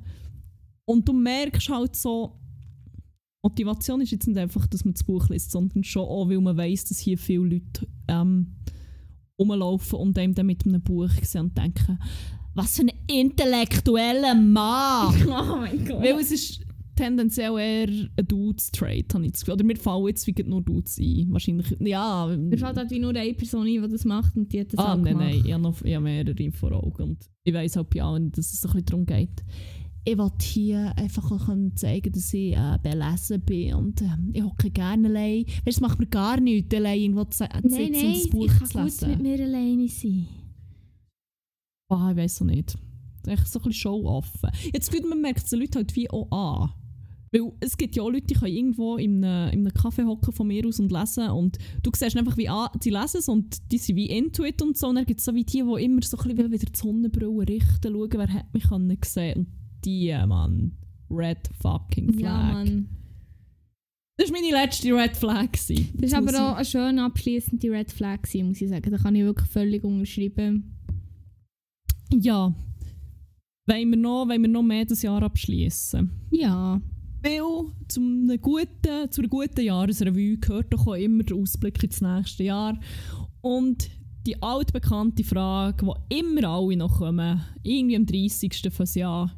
Und du merkst halt so, Motivation ist jetzt nicht einfach, dass man das Buch liest, sondern schon auch, weil man weiß, dass hier viele Leute ähm, rumlaufen und einem dann mit einem Buch sehen und denken, was für ein intellektueller Mann! Oh mein Gott. Weil es ist tendenziell eher ein Dudes-Trade, habe ich das Gefühl. Oder mir fallen jetzt wie nur Dudes ein. Wahrscheinlich, ja. Mir fällt halt wie nur eine Person ein, die das macht und die hat das Ah, auch nein, gemacht. nein, ich habe, noch, ich habe mehrere vor Augen. Und ich weiss halt bei allen, dass es ein bisschen darum geht. Ich wollte hier einfach auch zeigen, dass ich äh, belesen bin und äh, ich hocke gerne allein. Weißt, du, macht mir gar nichts, allein irgendwo zu, zu Nein, sitzen und nein, das ich Buch kann zu gut lesen. mit mir alleine sein. Ah, ich weiss auch nicht. Echt so ein bisschen show-offen. Jetzt gut, man merkt es den Leuten halt wie auch an. Weil es gibt ja auch Leute, die können irgendwo in einem, in einem Café hocken von mir aus und lesen und du siehst einfach wie an, sie lesen es und die sind wie into it und so. Und dann gibt es so wie die, die immer so ein bisschen wieder die Sonnenbrille richten, schauen, wer hat mich können sehen Und die, Mann, red fucking flag. Ja, Mann. Das war meine letzte Red Flag. gewesen. Das war aber auch eine schön abschließende Red Flag, gewesen, muss ich sagen. Da kann ich wirklich völlig unterschreiben. Ja. Wollen wir noch, wollen wir noch mehr das Jahr abschließen? Ja. Weil zum einer guten, zu einer guten Jahresrevue gehört doch auch immer der Ausblick ins nächste Jahr. Und die altbekannte Frage, die immer alle noch kommen, irgendwie am 30. fürs Jahr.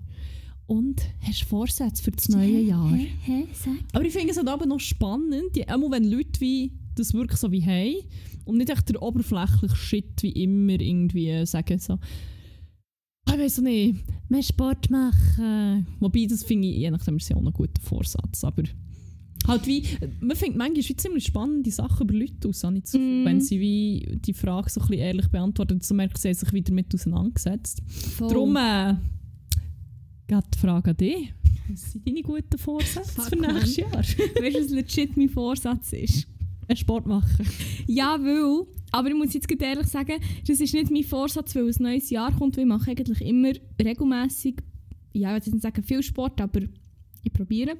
Und hast du Vorsätze für das neue Jahr? Hä? Hä? Sag. Aber ich finde es halt aber noch spannend, die, einmal wenn Leute wie das wirklich so wie haben und nicht echt der oberflächliche Shit wie immer irgendwie sagen so «Ah, ich weiß auch nicht, mehr Sport machen. Wobei, das finde ich, je nachdem ist ja auch ein guter Vorsatz. Aber halt wie, man findet manchmal wie ziemlich spannende Sachen über Leute aus, das Gefühl. Mm. wenn sie wie die Frage so ein bisschen ehrlich beantworten, so merken sie, haben sich wieder mit auseinandergesetzt. Voll. Darum, äh, geht die Frage an dich. Was sind deine guten Vorsätze Fuck, für nächstes Jahr? Weißt du, was legit mein Vorsatz ist? Sport machen. Ja, weil. Aber ich muss jetzt gerade ehrlich sagen, das ist nicht mein Vorsatz, weil ein neues Jahr kommt. Weil ich mache eigentlich immer regelmäßig, ja, ich will jetzt nicht sagen viel Sport, aber ich probiere.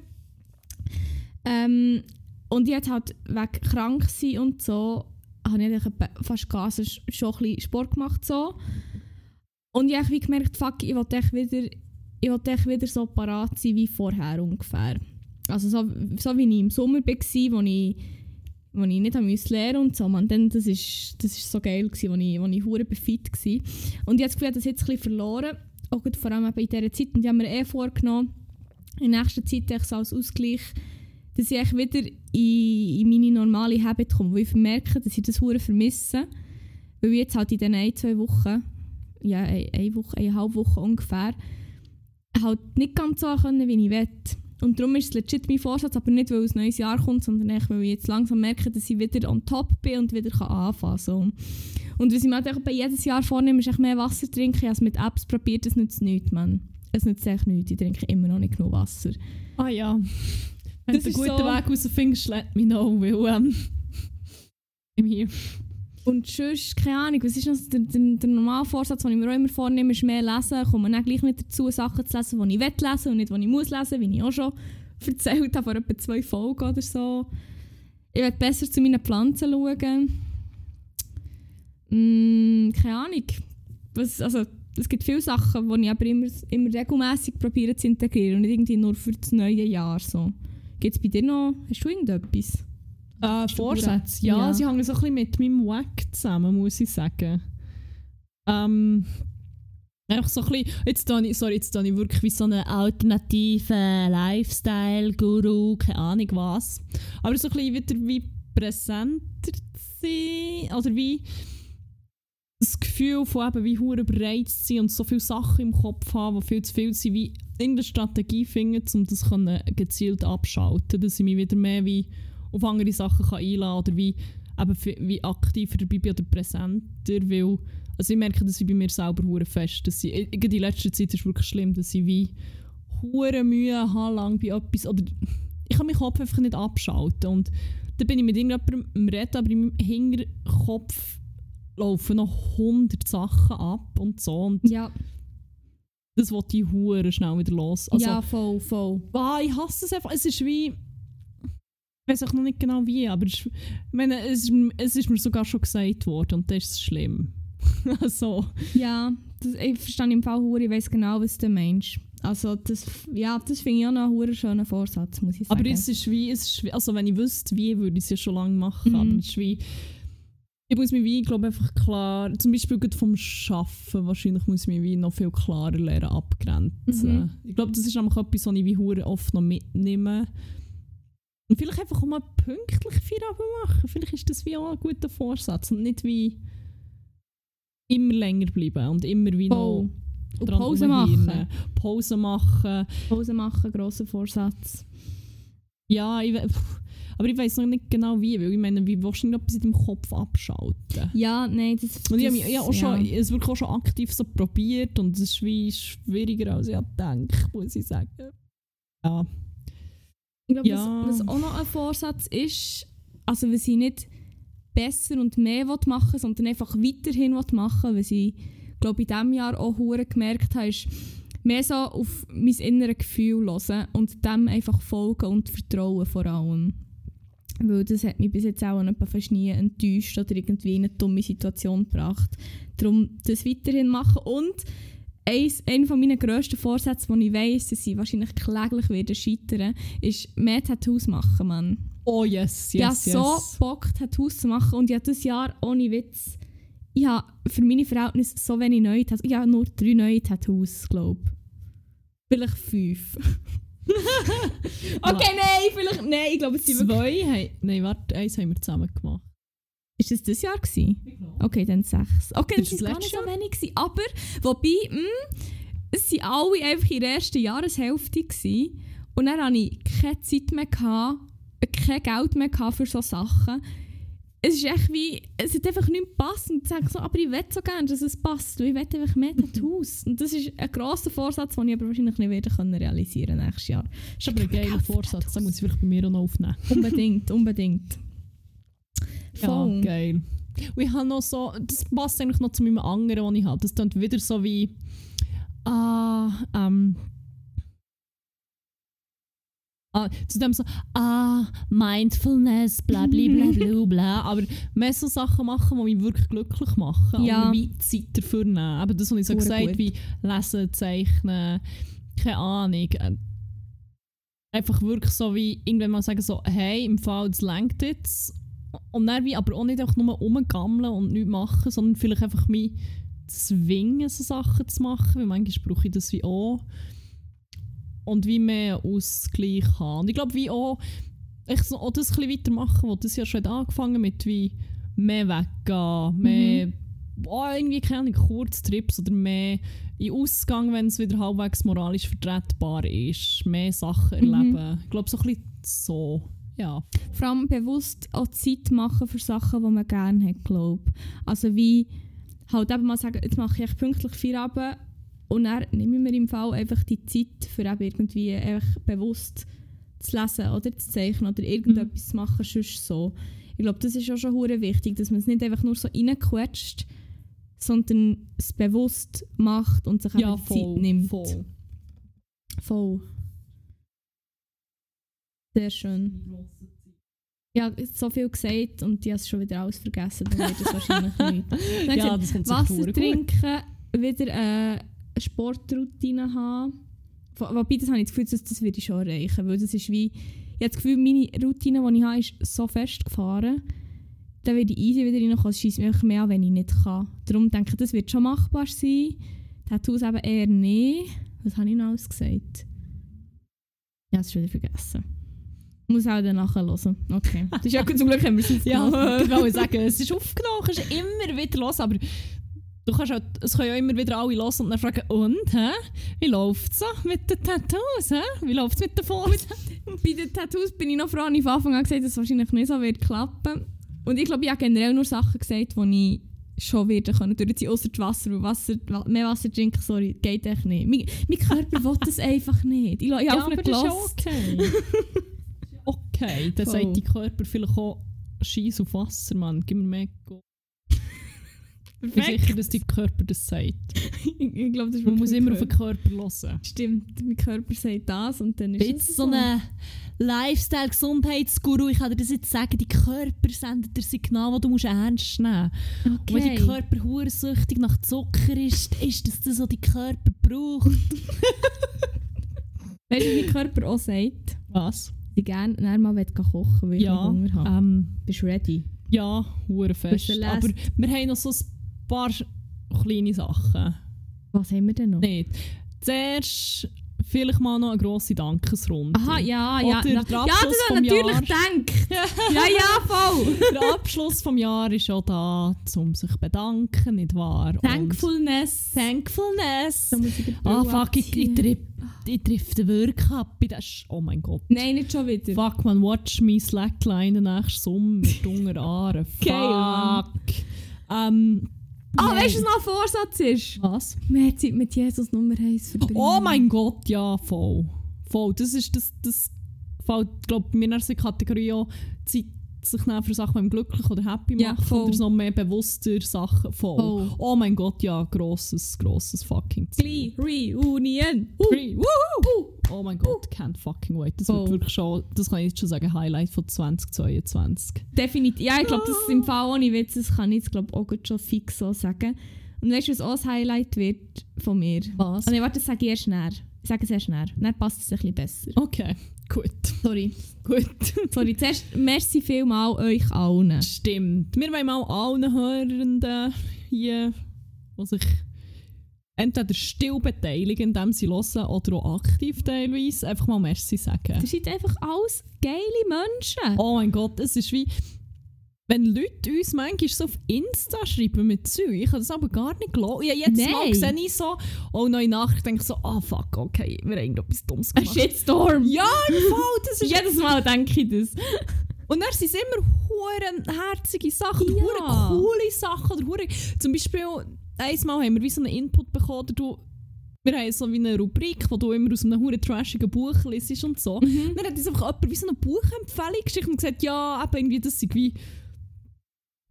Ähm, und jetzt halt wegen krank sein und so, habe ich fast gar schon ein bisschen Sport gemacht. So. Und ich habe gemerkt, fuck, ich will echt wieder, ich will echt wieder so parat sein wie vorher ungefähr. Also so, so wie ich im Sommer war, wo ich wo ich nicht musste lernen und so. Man, dann, das ist, das ist so geil, gewesen, wo ich, wo ich hure fit war. Und ich habe das Gefühl, das jetzt ein bisschen verloren. Auch gut, vor allem in dieser Zeit. Und ich habe mir eh vorgenommen, in nächster Zeit so als Ausgleich, dass ich wieder in, in meine normale Habit komme. Weil ich merke, dass ich das hure vermisse. Weil ich jetzt halt in den ein, zwei Wochen, ja, eine Woche, eine halbe Woche ungefähr, halt nicht ganz so können, wie ich will. Und darum ist es legit mein Vorsatz, aber nicht, weil es ein neues Jahr kommt, sondern echt, weil ich jetzt langsam merke, dass ich wieder on top bin und wieder kann anfangen kann. So. Und was ich mir halt bei jedes Jahr vornehme, ist mehr Wasser trinken. Ich habe es mit Apps probiert, es nützt nichts, man. Es nützt echt nichts. Ich trinke immer noch nicht genug Wasser. Ah ja. Wenn du einen guten so Weg rausfindest, let me know, weil ähm, I'm here. Und sonst, keine Ahnung, was ist noch der, der, der normale Vorsatz, den ich mir auch immer vornehme, ist mehr lesen. Kommt man dann gleich nicht dazu, Sachen zu lesen, die ich will lesen und nicht, die ich muss lesen, wie ich auch schon erzählt habe, vor etwa zwei Folgen oder so. Ich will besser zu meinen Pflanzen schauen. Mm, keine Ahnung. Was, also, es gibt viele Sachen, die ich aber immer, immer regelmäßig probiere zu integrieren und nicht irgendwie nur für das neue Jahr. So. Gibt es bei dir noch, hast du irgendetwas? Äh, Vorsätze, ja, ja, sie hängen so ein bisschen mit meinem Wack zusammen, muss ich sagen. Ähm, einfach so ein bisschen, jetzt tue ich, sorry, jetzt tue ich wirklich wie so einen alternativen Lifestyle-Guru, keine Ahnung was. Aber so ein bisschen wieder wie präsenter sein, oder wie das Gefühl von eben wie hure bereit zu sein und so viele Sachen im Kopf haben, die viel zu viel sind, wie irgendeine Strategie finden, um das gezielt abschalten, dass ich mich wieder mehr wie auf andere Sachen kann einladen oder wie, eben wie aktiver dabei bin oder präsenter, weil also ich merke, dass ich bei mir selber hure fest, dass ich, in die letzte Zeit ist wirklich schlimm, dass ich wie hure Mühe habe, lang bei etwas, oder ich kann meinen Kopf einfach nicht abschalten und dann bin ich mit irgendjemandem am Reden, aber im Hinterkopf laufen noch hundert Sachen ab und so und ja. das wollte ich hure schnell wieder los. Also, ja, voll, voll. Ah, ich hasse es einfach, es ist wie ich weiß auch noch nicht genau wie, aber ich meine, es, es ist mir sogar schon gesagt worden und das ist schlimm. also. Ja, das, ich verstehe im Fall Hure, ich weiß genau, was du meinst. Also das, ja, das finde ich auch noch einen schönen Vorsatz, muss ich sagen. Aber es ist wie, es ist wie also wenn ich wüsste, wie, würde ich es ja schon lange machen, mhm. aber es ist wie, ich muss mich wie, glaube einfach klar, zum Beispiel vom Schaffen wahrscheinlich muss ich mich wie noch viel klarer lernen abgrenzen. Mhm. Ich glaube, das ist einfach etwas, was ich wie Hure oft noch mitnehme und vielleicht einfach auch mal pünktlich Feierabend machen. Vielleicht ist das wie auch ein guter Vorsatz und nicht wie immer länger bleiben und immer wie noch oh. Pause machen. Pause machen. Pause machen, grosser Vorsatz. Ja, ich, aber ich weiß noch nicht genau wie, weil ich meine, wie willst du etwas in deinem Kopf abschalten? Ja, nein, das, und ich habe ja auch schon, es wirklich auch schon aktiv so probiert und es ist wie schwieriger als ich denke, muss ich sagen. Ja. Ich glaube, ja. was, was, auch noch ein Vorsatz ist, also wenn sie nicht besser und mehr machen sondern einfach weiterhin machen weil sie, glaube in diesem Jahr auch hure gemerkt habe, ist mehr so auf mein inneres Gefühl hören und dem einfach folgen und vertrauen vor allem. Weil das hat mich bis jetzt auch fast nie enttäuscht oder irgendwie in eine dumme Situation gebracht. Darum das weiterhin machen und eins, einer von meinen grössten Vorsätzen, die ich weiss, dass sie wahrscheinlich kläglich werden scheitern, ist mehr Tattoos machen, Mann. Oh yes, yes, Ich habe so Bock, Tattoos zu machen und ich habe dieses Jahr, ohne Witz, ich habe für meine Verhältnisse so wenig neue Tattoos. Ich habe nur drei neue Tattoos, glaube ich. Vielleicht fünf. okay, nein, vielleicht, nein, ich glaube, es sind Zwei, nein, warte, eins haben wir zusammen gemacht. Ist das das Jahr? Gewesen? Okay, dann sechs. Okay, das, das war gar nicht so wenig. Gewesen. Aber, wobei, mh, hm, es waren alle einfach in der ersten Jahreshälfte. Gewesen. Und dann hatte ich keine Zeit mehr, gehabt, kein Geld mehr gehabt für solche Sachen. Es ist echt wie, es hat einfach nicht gepasst. Und ich sage so, aber ich will so gerne, dass es passt. Ich will einfach mehr Tattoos. Und das ist ein grosser Vorsatz, den ich aber wahrscheinlich nicht wieder können realisieren nächstes Jahr. Das ist aber ein geiler Vorsatz, den muss ich vielleicht bei mir auch noch aufnehmen. unbedingt, unbedingt. Voll. Ja, geil. Und ich habe noch so, das passt eigentlich noch zu meinem anderen, was ich habe. Das klingt wieder so wie, ah, ähm, ah, zu dem so, ah, Mindfulness, bla bla bla bla bla. Aber mehr so Sachen machen, die mich wirklich glücklich machen. Ja. Und wie Zeit dafür nehmen. Eben das, was ich so Hure gesagt gut. wie lesen, zeichnen, keine Ahnung. Äh, Einfach wirklich so wie, irgendwann mal sagen so, hey, im Fall, das lenkt jetzt. Und dann wie, aber auch nicht einfach nur rumgammeln und nichts machen, sondern vielleicht einfach mich zwingen, so Sachen zu machen, weil manchmal brauche ich das wie auch. Und wie mehr Ausgleich haben. Und ich glaube, wie auch, ich so auch das ein bisschen weitermachen, was das ja schon hat angefangen mit wie mehr weggehen, mehr oh, irgendwie keine Kurztrips oder mehr in Ausgang, wenn es wieder halbwegs moralisch vertretbar ist, mehr Sachen Mhm. erleben. Ich glaube, so ein bisschen so, ja. Vor allem bewusst auch Zeit machen für Sachen, die man gerne hat, glaube Also wie halt eben mal sagen, jetzt mache ich pünktlich Feierabend und dann nehme ich mir im Fall einfach die Zeit für eben irgendwie einfach bewusst zu lesen oder zu zeichnen oder irgendetwas zu machen, sonst so. Ich glaube, das ist auch schon hure wichtig, dass man es nicht einfach nur so reinquetscht, sondern es bewusst macht und sich Ja, voll, Zeit nimmt. voll. Voll. Sehr schön. Ja, so viel gesagt und ich habe es schon wieder alles vergessen, dann wird es wahrscheinlich nicht. Dann Ja, das kommt Wasser verdammt gut. trinken, wieder äh, eine Sportroutine haben. Wo- Wobei, das habe ich das Gefühl, das, das würde ich schon erreichen, weil das ist wie... Ich habe das Gefühl, meine Routine, die ich habe, ist so festgefahren. Dann werde ich easy wieder reinkommen. Es scheisst mich mehr an, wenn ich nicht kann. Darum denke ich, das wird schon machbar sein. Tattoos eben eher nicht. Was habe ich noch alles gesagt? Ja, das ist wieder vergessen. Muss auch dann nachher hören. Okay. Das ist ja zum Glück haben wir es Ja, aufgenommen. ich wollte sagen, es ist aufgenommen, kannst du immer wieder los, aber du kannst auch, es können ja immer wieder alle los und dann fragen, und, hä? wie läuft es so mit den Tattoos, hä? wie läuft es mit den Fotos? Bei den Tattoos bin ich noch froh, habe ich von Anfang an gesagt, dass es wahrscheinlich nicht so wird klappen. Und ich glaube, ich habe generell nur Sachen gesagt, die ich schon werden können durchziehen, außer das Wasser. Weil Wasser, wa- mehr Wasser trinken, sorry, geht echt nicht. Mein, mein Körper will das einfach nicht. Ich, ich habe auf ihn das ist ja okay. okay, dann Voll. sagt dein Körper vielleicht auch, scheiß auf Wasser, Mann, gib mir mehr Go. Ich bin sicher, dass dein Körper das sagt. ich, glaube, das ist Man muss immer mein auf den Körper. Körper hören. Stimmt, mein Körper sagt das und dann ist Jetzt es so ein Lifestyle-Gesundheitsguru, ich kann dir das jetzt sagen, dein Körper sendet dir Signal, das du musst ernst nehmen musst. Und wenn Okay. dein Körper hursüchtig nach Zucker ist, ist das das, was dein Körper braucht. Weißt du, wie mein Körper auch sagt, Was? Ich gerne nachher mal will gehen kochen weil ich Ja, Hunger habe. ähm, Bist du ready? ja, hure fest. Aber wir haben noch so ein paar kleine Sachen. Was haben wir denn noch? Nicht. Zuerst vielleicht mal noch eine grosse Dankesrunde. Aha, ja, ja. Oder na- ja, das habe ich natürlich gedacht. ja, ja, voll. Der Abschluss vom Jahr ist auch da, um sich zu bedanken, nicht wahr? Und Thankfulness. Thankfulness. Ich die Ah, fuck, ich, ich, abziehen. Ich trifft wirklich ab. Das ist, oh mein Gott. Nein, nicht schon wieder. Fuck, man, watch me slackline den nächsten Sommer mit unter Ahren. Fuck. Ähm, Ah, nein. weißt du, was noch ein Vorsatz ist? Was? Mehr Zeit mit Jesus Nummer 1 verbringen. Oh mein Gott, ja, voll. Voll. Das ist das, das fällt, glaube mir in Kategorie auch Zeit sich nehmen für Sachen, die glücklich oder happy Ja, machen. voll. Oder so mehr bewusster Sachen. Voll. Voll. Oh mein Gott, ja, grosses, grosses fucking Ziel. Reunion. Woohoo! Oh mein Gott, can't fucking wait. Das wird Voll. wirklich schon, das kann ich jetzt schon sagen, Highlight von 2022. Definitiv. Ja, ich glaube, das ist im Fall ohne Witz, das kann ich jetzt glaub, auch schon fix so sagen. Und weißt du, was auch ein Highlight wird von mir? Was? Ah, nein, warte, das sage ich erst näher. Ich sage es erst näher. Dann passt es ein bisschen besser. Okay, gut. Sorry. Gut. Sorry, zuerst merci vielmal euch allen. Stimmt. Wir wollen mal allen Hörenden hier, die sich entweder still beteiligen, indem sie hören, oder auch aktiv teilweise, einfach mal Merci sagen. Ihr seid einfach alles geile Menschen. Oh mein Gott, es ist wie, wenn Leute uns manchmal so auf Insta schreiben mit Zeug, ich kann das aber gar nicht glauben. Ja, Mal Nein. sehe ich so, oh, neue Nachricht, denke ich so, ah fuck, okay, wir haben etwas Dummes Ein gemacht. Shitstorm. Ja, im Fall, das ist... Jedes Mal denke ich das. Und dann sind es immer hure herzige Sachen, Ja. hure coole Sachen, oder hure... Zum Beispiel, einmal haben wir wie so einen Input bekommen, du... Wir haben so wie eine Rubrik, wo du immer aus einem hure trashigen Buch liest und so. Mhm. Dann hat uns einfach jemand wie so eine Buchempfehlung geschickt und gesagt, ja, eben irgendwie, das sei wie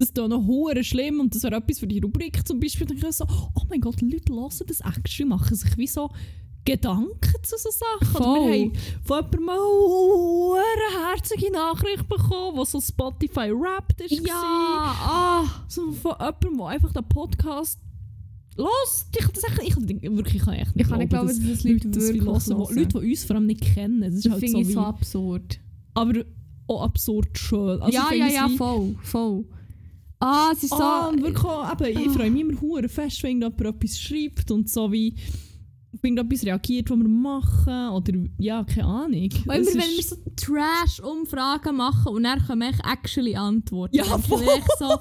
das ist noch hure schlimm und das wäre etwas für die Rubrik zum Beispiel. Dann ich so, oh mein Gott, Leute hören das extra, machen sich wie so Gedanken zu so Sachen. Oder Voll. wir haben von jemandem mal eine herzige Nachricht bekommen, die so Spotify Wrapped ist. Ja, ah. So von jemandem, der einfach den Podcast los. Ich, das echt, ich, wirklich, ich kann echt nicht Ich kann nicht glauben, dass das Leute das wirklich hören. hören. Leute, die uns vor allem nicht kennen. Das ist Das halt finde so ich so absurd. aber auch absurd schön. Also ja, ja, ja, voll, voll. Ah, es ist so... Ah, und wirklich auch, eben, ich Ah. freue mich immer hure fest, wenn jemand etwas schreibt und so wie auf irgendetwas reagiert, was wir machen oder ja, keine Ahnung. Und immer wenn wir so Trash-Umfragen machen und dann kommen echt actually Antworten. Ja, voll. so,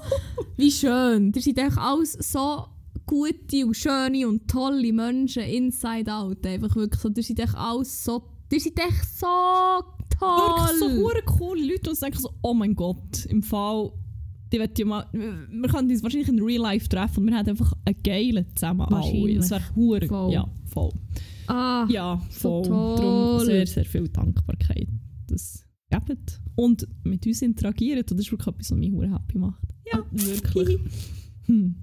wie schön. Ihr seid echt alles so gute und schöne und tolle Menschen inside out. Einfach wirklich so, ihr seid echt alles so, ihr seid echt so toll. wirklich so hure coole Leute, uns denken so, oh mein Gott, im Fall, die wird ja mal, wir können uns wahrscheinlich in Real Life treffen und wir haben einfach einen geilen zusammen. Wahrscheinlich. Es wäre hure, Voll. ja, voll. ah, Ja, So voll. toll. Darum sehr, sehr viel Dankbarkeit. Das gebt. Und mit uns interagieren, das ist wirklich etwas, was mich hure happy macht. Ja, wirklich. hm.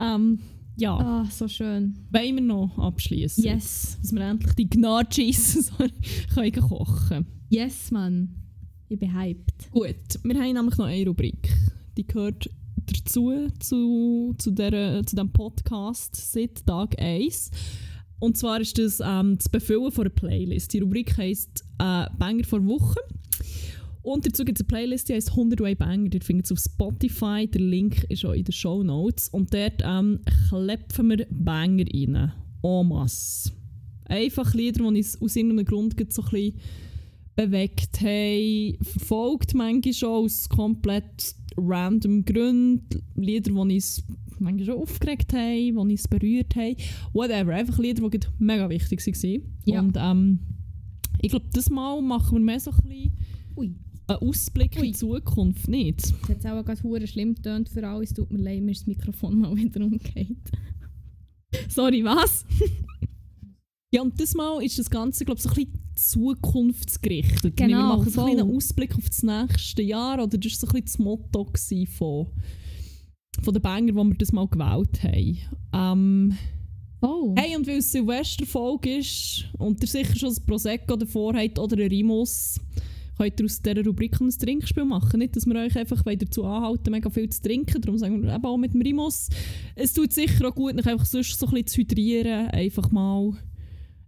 ähm, ja, ah, so schön. wollen wir noch abschließen? Yes. Dass wir endlich die Gnatschis so können kochen Yes, Mann. Ich bin hyped. Gut, wir haben nämlich noch eine Rubrik. Die gehört dazu, zu, zu, der, zu diesem Podcast seit Tag 1. Und zwar ist das ähm, das Befüllen von einer Playlist. Die Rubrik heisst äh, Banger vor Woche. Und dazu gibt es eine Playlist, die heisst 100 Way Banger. Dort findet ihr auf Spotify. Der Link ist auch in den Show Notes. Und dort ähm, klepfen wir Banger rein. En masse. Einfach Lieder, die uns aus irgendeinem Grund so ein bisschen bewegt haben. Verfolgt manchmal schon aus komplett random Gründen. Lieder, die uns manchmal schon aufgeregt haben, die uns berührt haben. Whatever. Einfach Lieder, die mega wichtig waren. Ja. Und ähm, ich glaube, das Mal machen wir mehr so ein bisschen Ui. einen Ausblick in Ui. die Zukunft. Nicht? Das hat auch gerade hure schlimm getönt für alle. Es tut mir leid, mir ist das Mikrofon mal wieder umgeht. Sorry, was? Ja, und das Mal ist das Ganze, glaube ich, so ein bisschen zukunftsgerichtet. Genau, wir machen so einen Ausblick auf das nächste Jahr. Oder das war so ein bisschen das Motto von, von den Banger, die wir das Mal gewählt haben. Ähm, Oh. hey, und weil es Silvesterfolge ist und ihr sicher schon ein Prosecco davor habt oder ein Rimus, könnt ihr aus dieser Rubrik ein Trinkspiel machen. Nicht, dass wir euch einfach dazu anhalten, mega viel zu trinken. Darum sagen wir eben auch mit dem Rimus. Es tut sicher auch gut, noch einfach sonst so ein bisschen zu hydrieren. Einfach mal...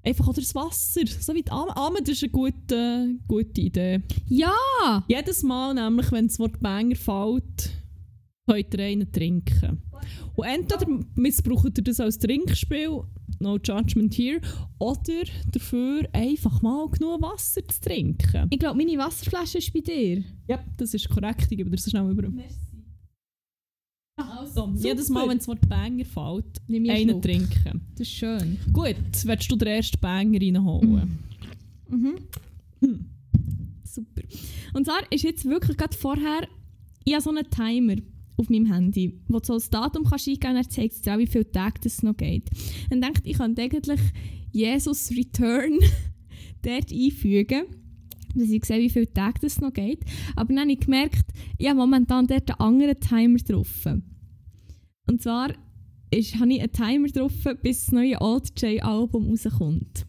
Einfach oder das Wasser. So wie die Amen. Amen, das ist eine gute, gute Idee. Ja! Jedes Mal, nämlich, wenn das Wort Banger fällt, könnt ihr einen trinken. Und entweder missbraucht ihr das als Trinkspiel, no judgment here, oder dafür einfach mal genug Wasser zu trinken. Ich glaube, meine Wasserflasche ist bei dir. Ja, das ist korrekt. Ich gebe dir das schnell über. Also, jedes Mal, wenn das Wort Banger fällt, Nimm ich einen Schluck. trinken. Das ist schön. Gut, willst du den ersten Banger reinholen? Mhm. Hm. Super. Und zwar ist jetzt wirklich gerade vorher, ich habe so einen Timer auf meinem Handy, wo du so das Datum kannst eingeben und er zeigt es dir auch, wie viele Tage das noch geht. Und denkt, ich könnte eigentlich Jesus Return dort einfügen, dass ich sehe, wie viele Tage das noch geht. Aber dann habe ich gemerkt, ich habe momentan dort einen anderen Timer drauf. Und zwar ist, habe ich einen Timer drauf, bis das neue Old J-Album rauskommt.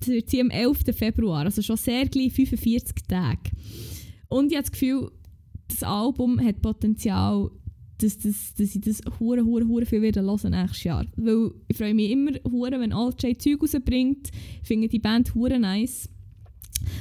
Das wird sie am 11. Februar, also schon sehr gleich 45 Tage. Und ich habe das Gefühl, das Album hat Potenzial, dass, dass, dass ich das hure hure hure viel wieder hören nächstes Jahr. Weil ich freue mich immer hure, wenn Alt J Zeug rausbringt. Ich finde die Band hure nice.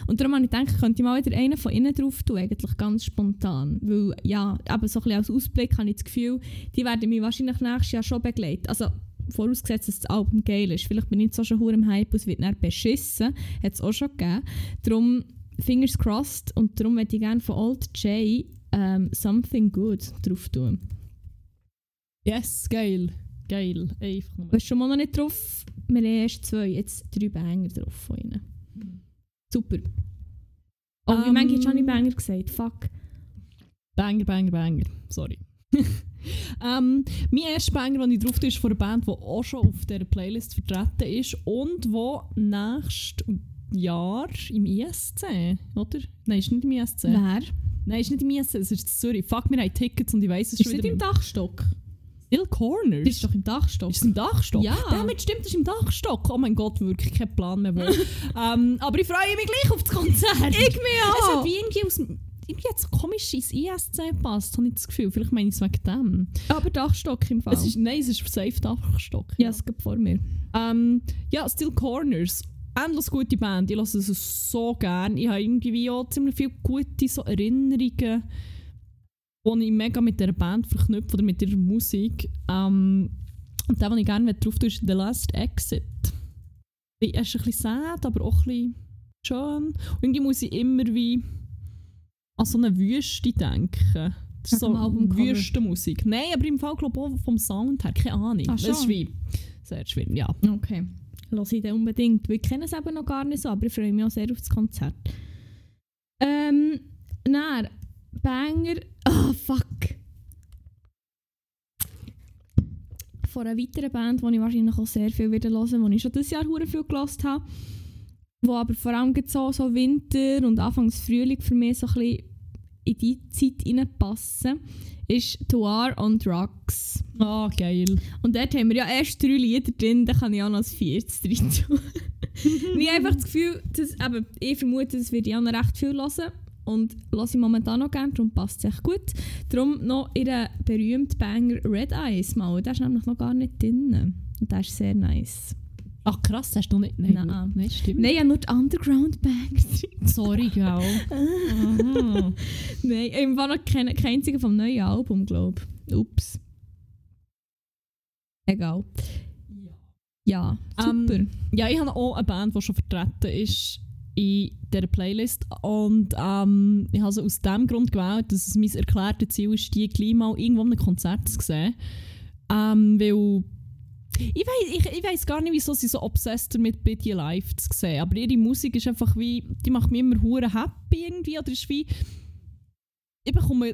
Und darum habe ich gedacht, könnte ich mal wieder einen von innen drauf tun, eigentlich ganz spontan. Weil, ja, eben so ein bisschen als Ausblick habe ich das Gefühl, die werden mich wahrscheinlich nächstes Jahr schon begleiten. Also, vorausgesetzt, dass das Album geil ist. Vielleicht bin ich jetzt auch schon im Hype, es wird dann beschissen. Hat es auch schon gegeben. Darum, fingers crossed. Und darum möchte ich gerne von Old J ähm, Something Good drauf tun. Yes, geil. Geil. Einfach nur. Weißt du schon mal noch nicht drauf? Wir haben erst zwei, jetzt drei Banger drauf von ihnen. Super. Oh, wie Ähm, manchmal habe ich Banger gesagt? Fuck. Banger, Banger, Banger. Sorry. ähm, mein erster Banger, den ich drauf ist von einer Band, die auch schon auf dieser Playlist vertreten ist und die nächstes Jahr im ISC, oder? Nein, ist nicht im ISC. Wer? Nein, ist nicht im ISS, es ist in Zürich. Fuck, wir haben Tickets und ich weiss es Ist schon nicht wieder. im Dachstock? Still Corners? Das ist doch im Dachstock. Ist es im Dachstock? Ja. Damit stimmt, es ist im Dachstock. Oh mein Gott, wirklich kein Plan mehr ähm, aber ich freue mich gleich auf das Konzert. Ich mir Es auch. hat wie irgendwie aus irgendwie es komisch ins ISC gepasst, habe ich das Gefühl. Vielleicht meine ich es wegen dem. Aber Dachstock im Fall. Es ist, nein, es ist safe Dachstock. ja, es gibt vor mir. Ähm, ja, Still Corners. Endlos gute Band. Ich lasse es so gerne. Ich habe irgendwie auch ziemlich viele gute so Erinnerungen, die ich mega mit dieser Band verknüpfe oder mit ihrer Musik. Ähm, und der, den ich gerne drauf tue, ist The Last Exit. Er ist ein bisschen sad, aber auch ein bisschen schön. Und irgendwie muss ich immer wie an so eine Wüste denken. Das ist so. Wüstenmusik. Nein, aber im Fall glaube ich auch vom Sound her. Keine Ahnung. Ach das ist wie sehr schwer, ja. Okay. Lass ich den unbedingt. weil Ich kenne es eben noch gar nicht so, aber ich freue mich auch sehr auf das Konzert. Ähm, dann, Banger. Ah, fuck. Von einer weiteren Band, die ich wahrscheinlich auch sehr viel wieder hören die ich schon dieses Jahr hure viel gehört habe. Wo aber vor allem so, so Winter und Anfangs Frühling für mich so ein bisschen in die Zeit reinpassen, ist Tour on Drugs. Ah, geil. Und dort haben wir ja erst drei Lieder drin, da kann ich auch noch ein viertes drin tun. ich habe einfach das Gefühl, dass, eben, ich vermute, das werde ich auch noch recht viel hören. Und höre ich momentan noch gerne, darum passt es echt gut. Darum noch ihren berühmten Banger Red Eyes mal. Der ist nämlich noch gar nicht drin. Und der ist sehr nice. Ach krass, hast du nicht? Nein, Nein. nein, stimmt. Nein, habe nur die Underground-Banger drin. Sorry, gell. Aha. Nein, ich war noch kein, kein einziger vom neuen Album, glaube ich. Ups. Egal. Ja, Ähm, super. Ja, ich habe auch eine Band, die schon vertreten ist in dieser Playlist. Und ähm, ich habe sie aus dem Grund gewählt, dass es mein erklärtes Ziel ist, die gleich mal irgendwo an einem Konzert zu sehen. Ähm, weil ich weiß ich, ich weiss gar nicht, wieso sie so obsessed damit bin, die live zu sehen. Aber ihre Musik ist einfach wie, die macht mich immer hure happy irgendwie. Oder ist wie, ich bekomme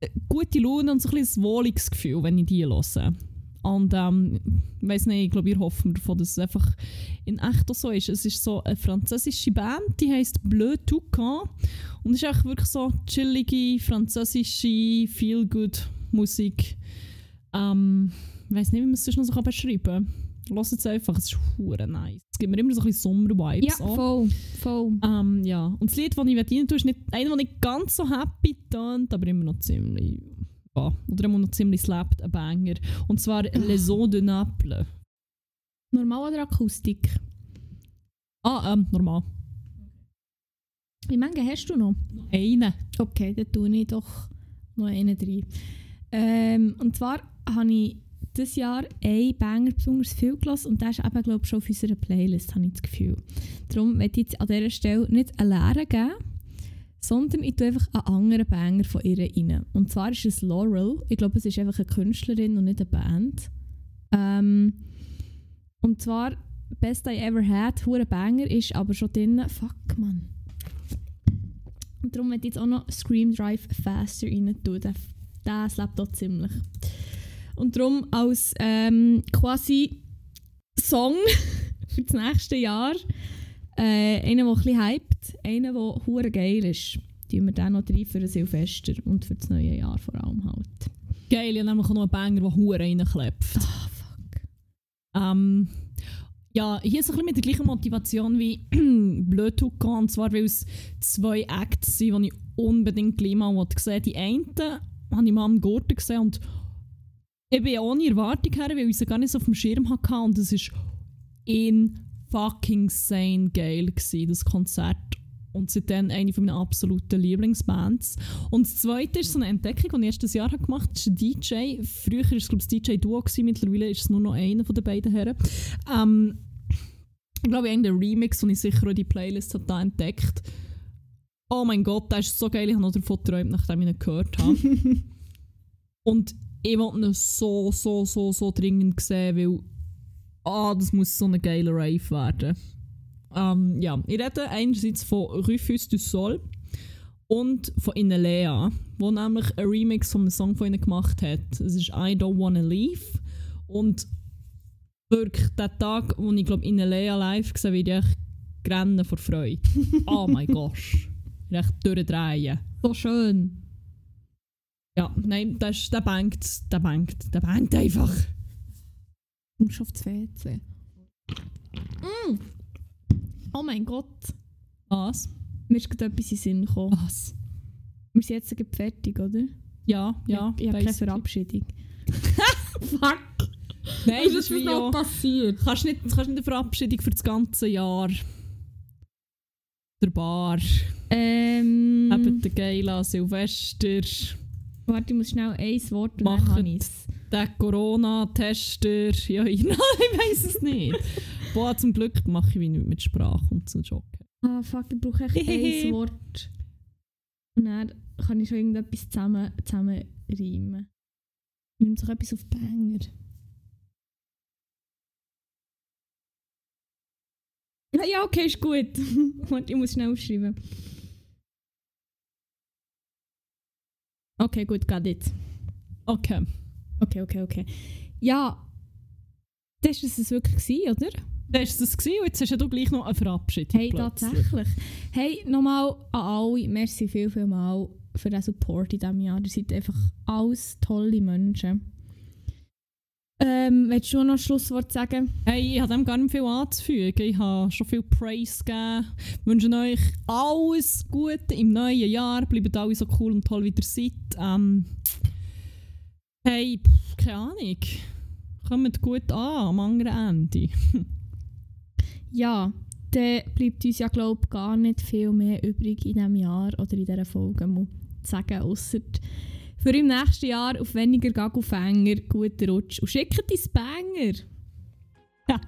äh, gute Laune und so ein bisschen ein wohliges Gefühl, wenn ich die höre. Und ähm, ich weiss nicht, ich glaube, ihr hoffen davon, dass es einfach in echt auch so ist. Es ist so eine französische Band, die heisst Bleu Toucan. Und es ist echt wirklich so chillige, französische, feel-good Musik. Ähm, ich weiss nicht, wie man es sonst noch so beschreiben kann. Lass es einfach, es ist hure nice. Es gibt mir immer so ein bisschen Sommer-Vibes. Ja, voll. voll. Ähm, ja. Und das Lied, das ich rein tue, ist nicht einer, der nicht ganz so happy tönt, aber immer noch ziemlich. Oder immer noch ziemlich slappt, ein Banger. Und zwar Les Eaux de Naples. Normal oder Akustik? Ah, ähm, normal. Wie viele hast du noch? Eine. Okay, dann tue ich doch noch einen rein. Ähm, und zwar habe ich dieses Jahr einen Banger besonders viel gelassen und der ist eben, glaube ich, schon auf unserer Playlist, habe ich das Gefühl. Darum möchte ich jetzt an dieser Stelle nicht eine Leere geben, sondern ich tue einfach einen anderen Banger von ihr rein. Und zwar ist es Laurel. Ich glaube, es ist einfach eine Künstlerin und nicht eine Band. Ähm, und zwar Best I Ever Had, hure Banger, ist aber schon drin. Fuck, man. Und darum ich jetzt auch noch Scream Drive Faster rein tun. Der, der slept auch ziemlich. Und darum als ähm, quasi Song für das nächste Jahr äh, einer, der ein bisschen hypt, einer, der hure geil ist. Tun wir den noch rein für Silvester und für das neue Jahr vor allem halt. Geil, habe nämlich auch noch einen Banger, der Hure reinklebt. Ah, fuck. Ähm, ja, hier ist ein bisschen mit der gleichen Motivation wie Bleu Toucan. Und zwar, weil es zwei Acts sind, die ich unbedingt gleich mal sehen Die einen habe ich mal am Gurten gesehen und ich bin ohne Erwartung her, weil ich sie gar nicht so auf dem Schirm hatte. Und es war in fucking sane geil, gewesen, das Konzert. Und seitdem eine von meinen absoluten Lieblingsbands. Und das zweite ist so eine Entdeckung, die ich erst ein Jahr habe gemacht habe. Das ist ein DJ. Früher war es, glaube ich, das DJ-Duo. gewesen, Mittlerweile ist es nur noch einer von den beiden Herren. Ähm, ich glaube, irgendein Remix, den ich sicher auch in die Playlist habe, da entdeckt. Oh mein Gott, der ist so geil. Ich habe noch davon geträumt, nachdem ich ihn gehört habe. Und ich wollte ihn so, so, so, so dringend sehen, weil ah, das muss so ein geiler Rave werden. Ähm, ja, ich rede einerseits von Rufus du Sol und von Inelea, wo nämlich ein Remix von einem Song von ihnen gemacht hat. Es ist I Don't Wanna Leave und wirklich der Tag, wo ich glaube Inelea live gesehen habe, werde ich rennen vor Freude. oh mein Gott. Recht durchdrehen. So schön. Ja, nein, das der bangt, der bangt, der bangt einfach. WC. Mm. Oh mein Gott. Was? Mir ist gerade etwas in den Sinn gekommen. Was? Wir sind jetzt gleich fertig, oder? Ja, ja. Ich, ich habe keine. Verabschiedung. Fuck. Nein, das ist wie noch passiert? Kannst nicht, kannst nicht eine Verabschiedung für das ganze Jahr. Der Bar, Ähm. eben der Geila, Silvester, Warte, ich muss schnell ein Wort und Macht. dann der Corona-Tester. Ja, ich, nein, ich weiß es nicht. Boah, zum Glück mache ich wie nichts mit Sprache und zu joggen. Ah, fuck, ich brauche echt ein Wort. Und dann kann ich schon irgendetwas zusammen, zusammen reimen. Nimm doch etwas auf Banger. Ja, ja, okay, ist gut. Warte, ich muss schnell aufschreiben. Okay, gut, got it. Okay. Okay, okay, okay. Ja, das war es wirklich, gewesen, oder? Das war das gewesen, und jetzt hast du gleich noch eine Verabschiedung. Hey, plötzlich. tatsächlich. Hey, nochmal an alle, merci viel, viel mal für den Support in diesem Jahr. Ihr seid einfach alles tolle Menschen. Ähm, willst du noch ein Schlusswort sagen? Hey, ich habe dem gar nicht viel anzufügen. Ich habe schon viel Praise gegeben. Ich wünsche euch alles Gute im neuen Jahr. Bleibt alle so cool und toll, wie ihr seid. Ähm, hey, pff, keine Ahnung. Kommt gut an am anderen Ende. Ja, dann bleibt uns ja, glaube ich, gar nicht viel mehr übrig in diesem Jahr oder in dieser Folge mal zu sagen, außer für im nächsten Jahr auf weniger Gaggelfänger, guten Rutsch und schickt die Banger! Ja.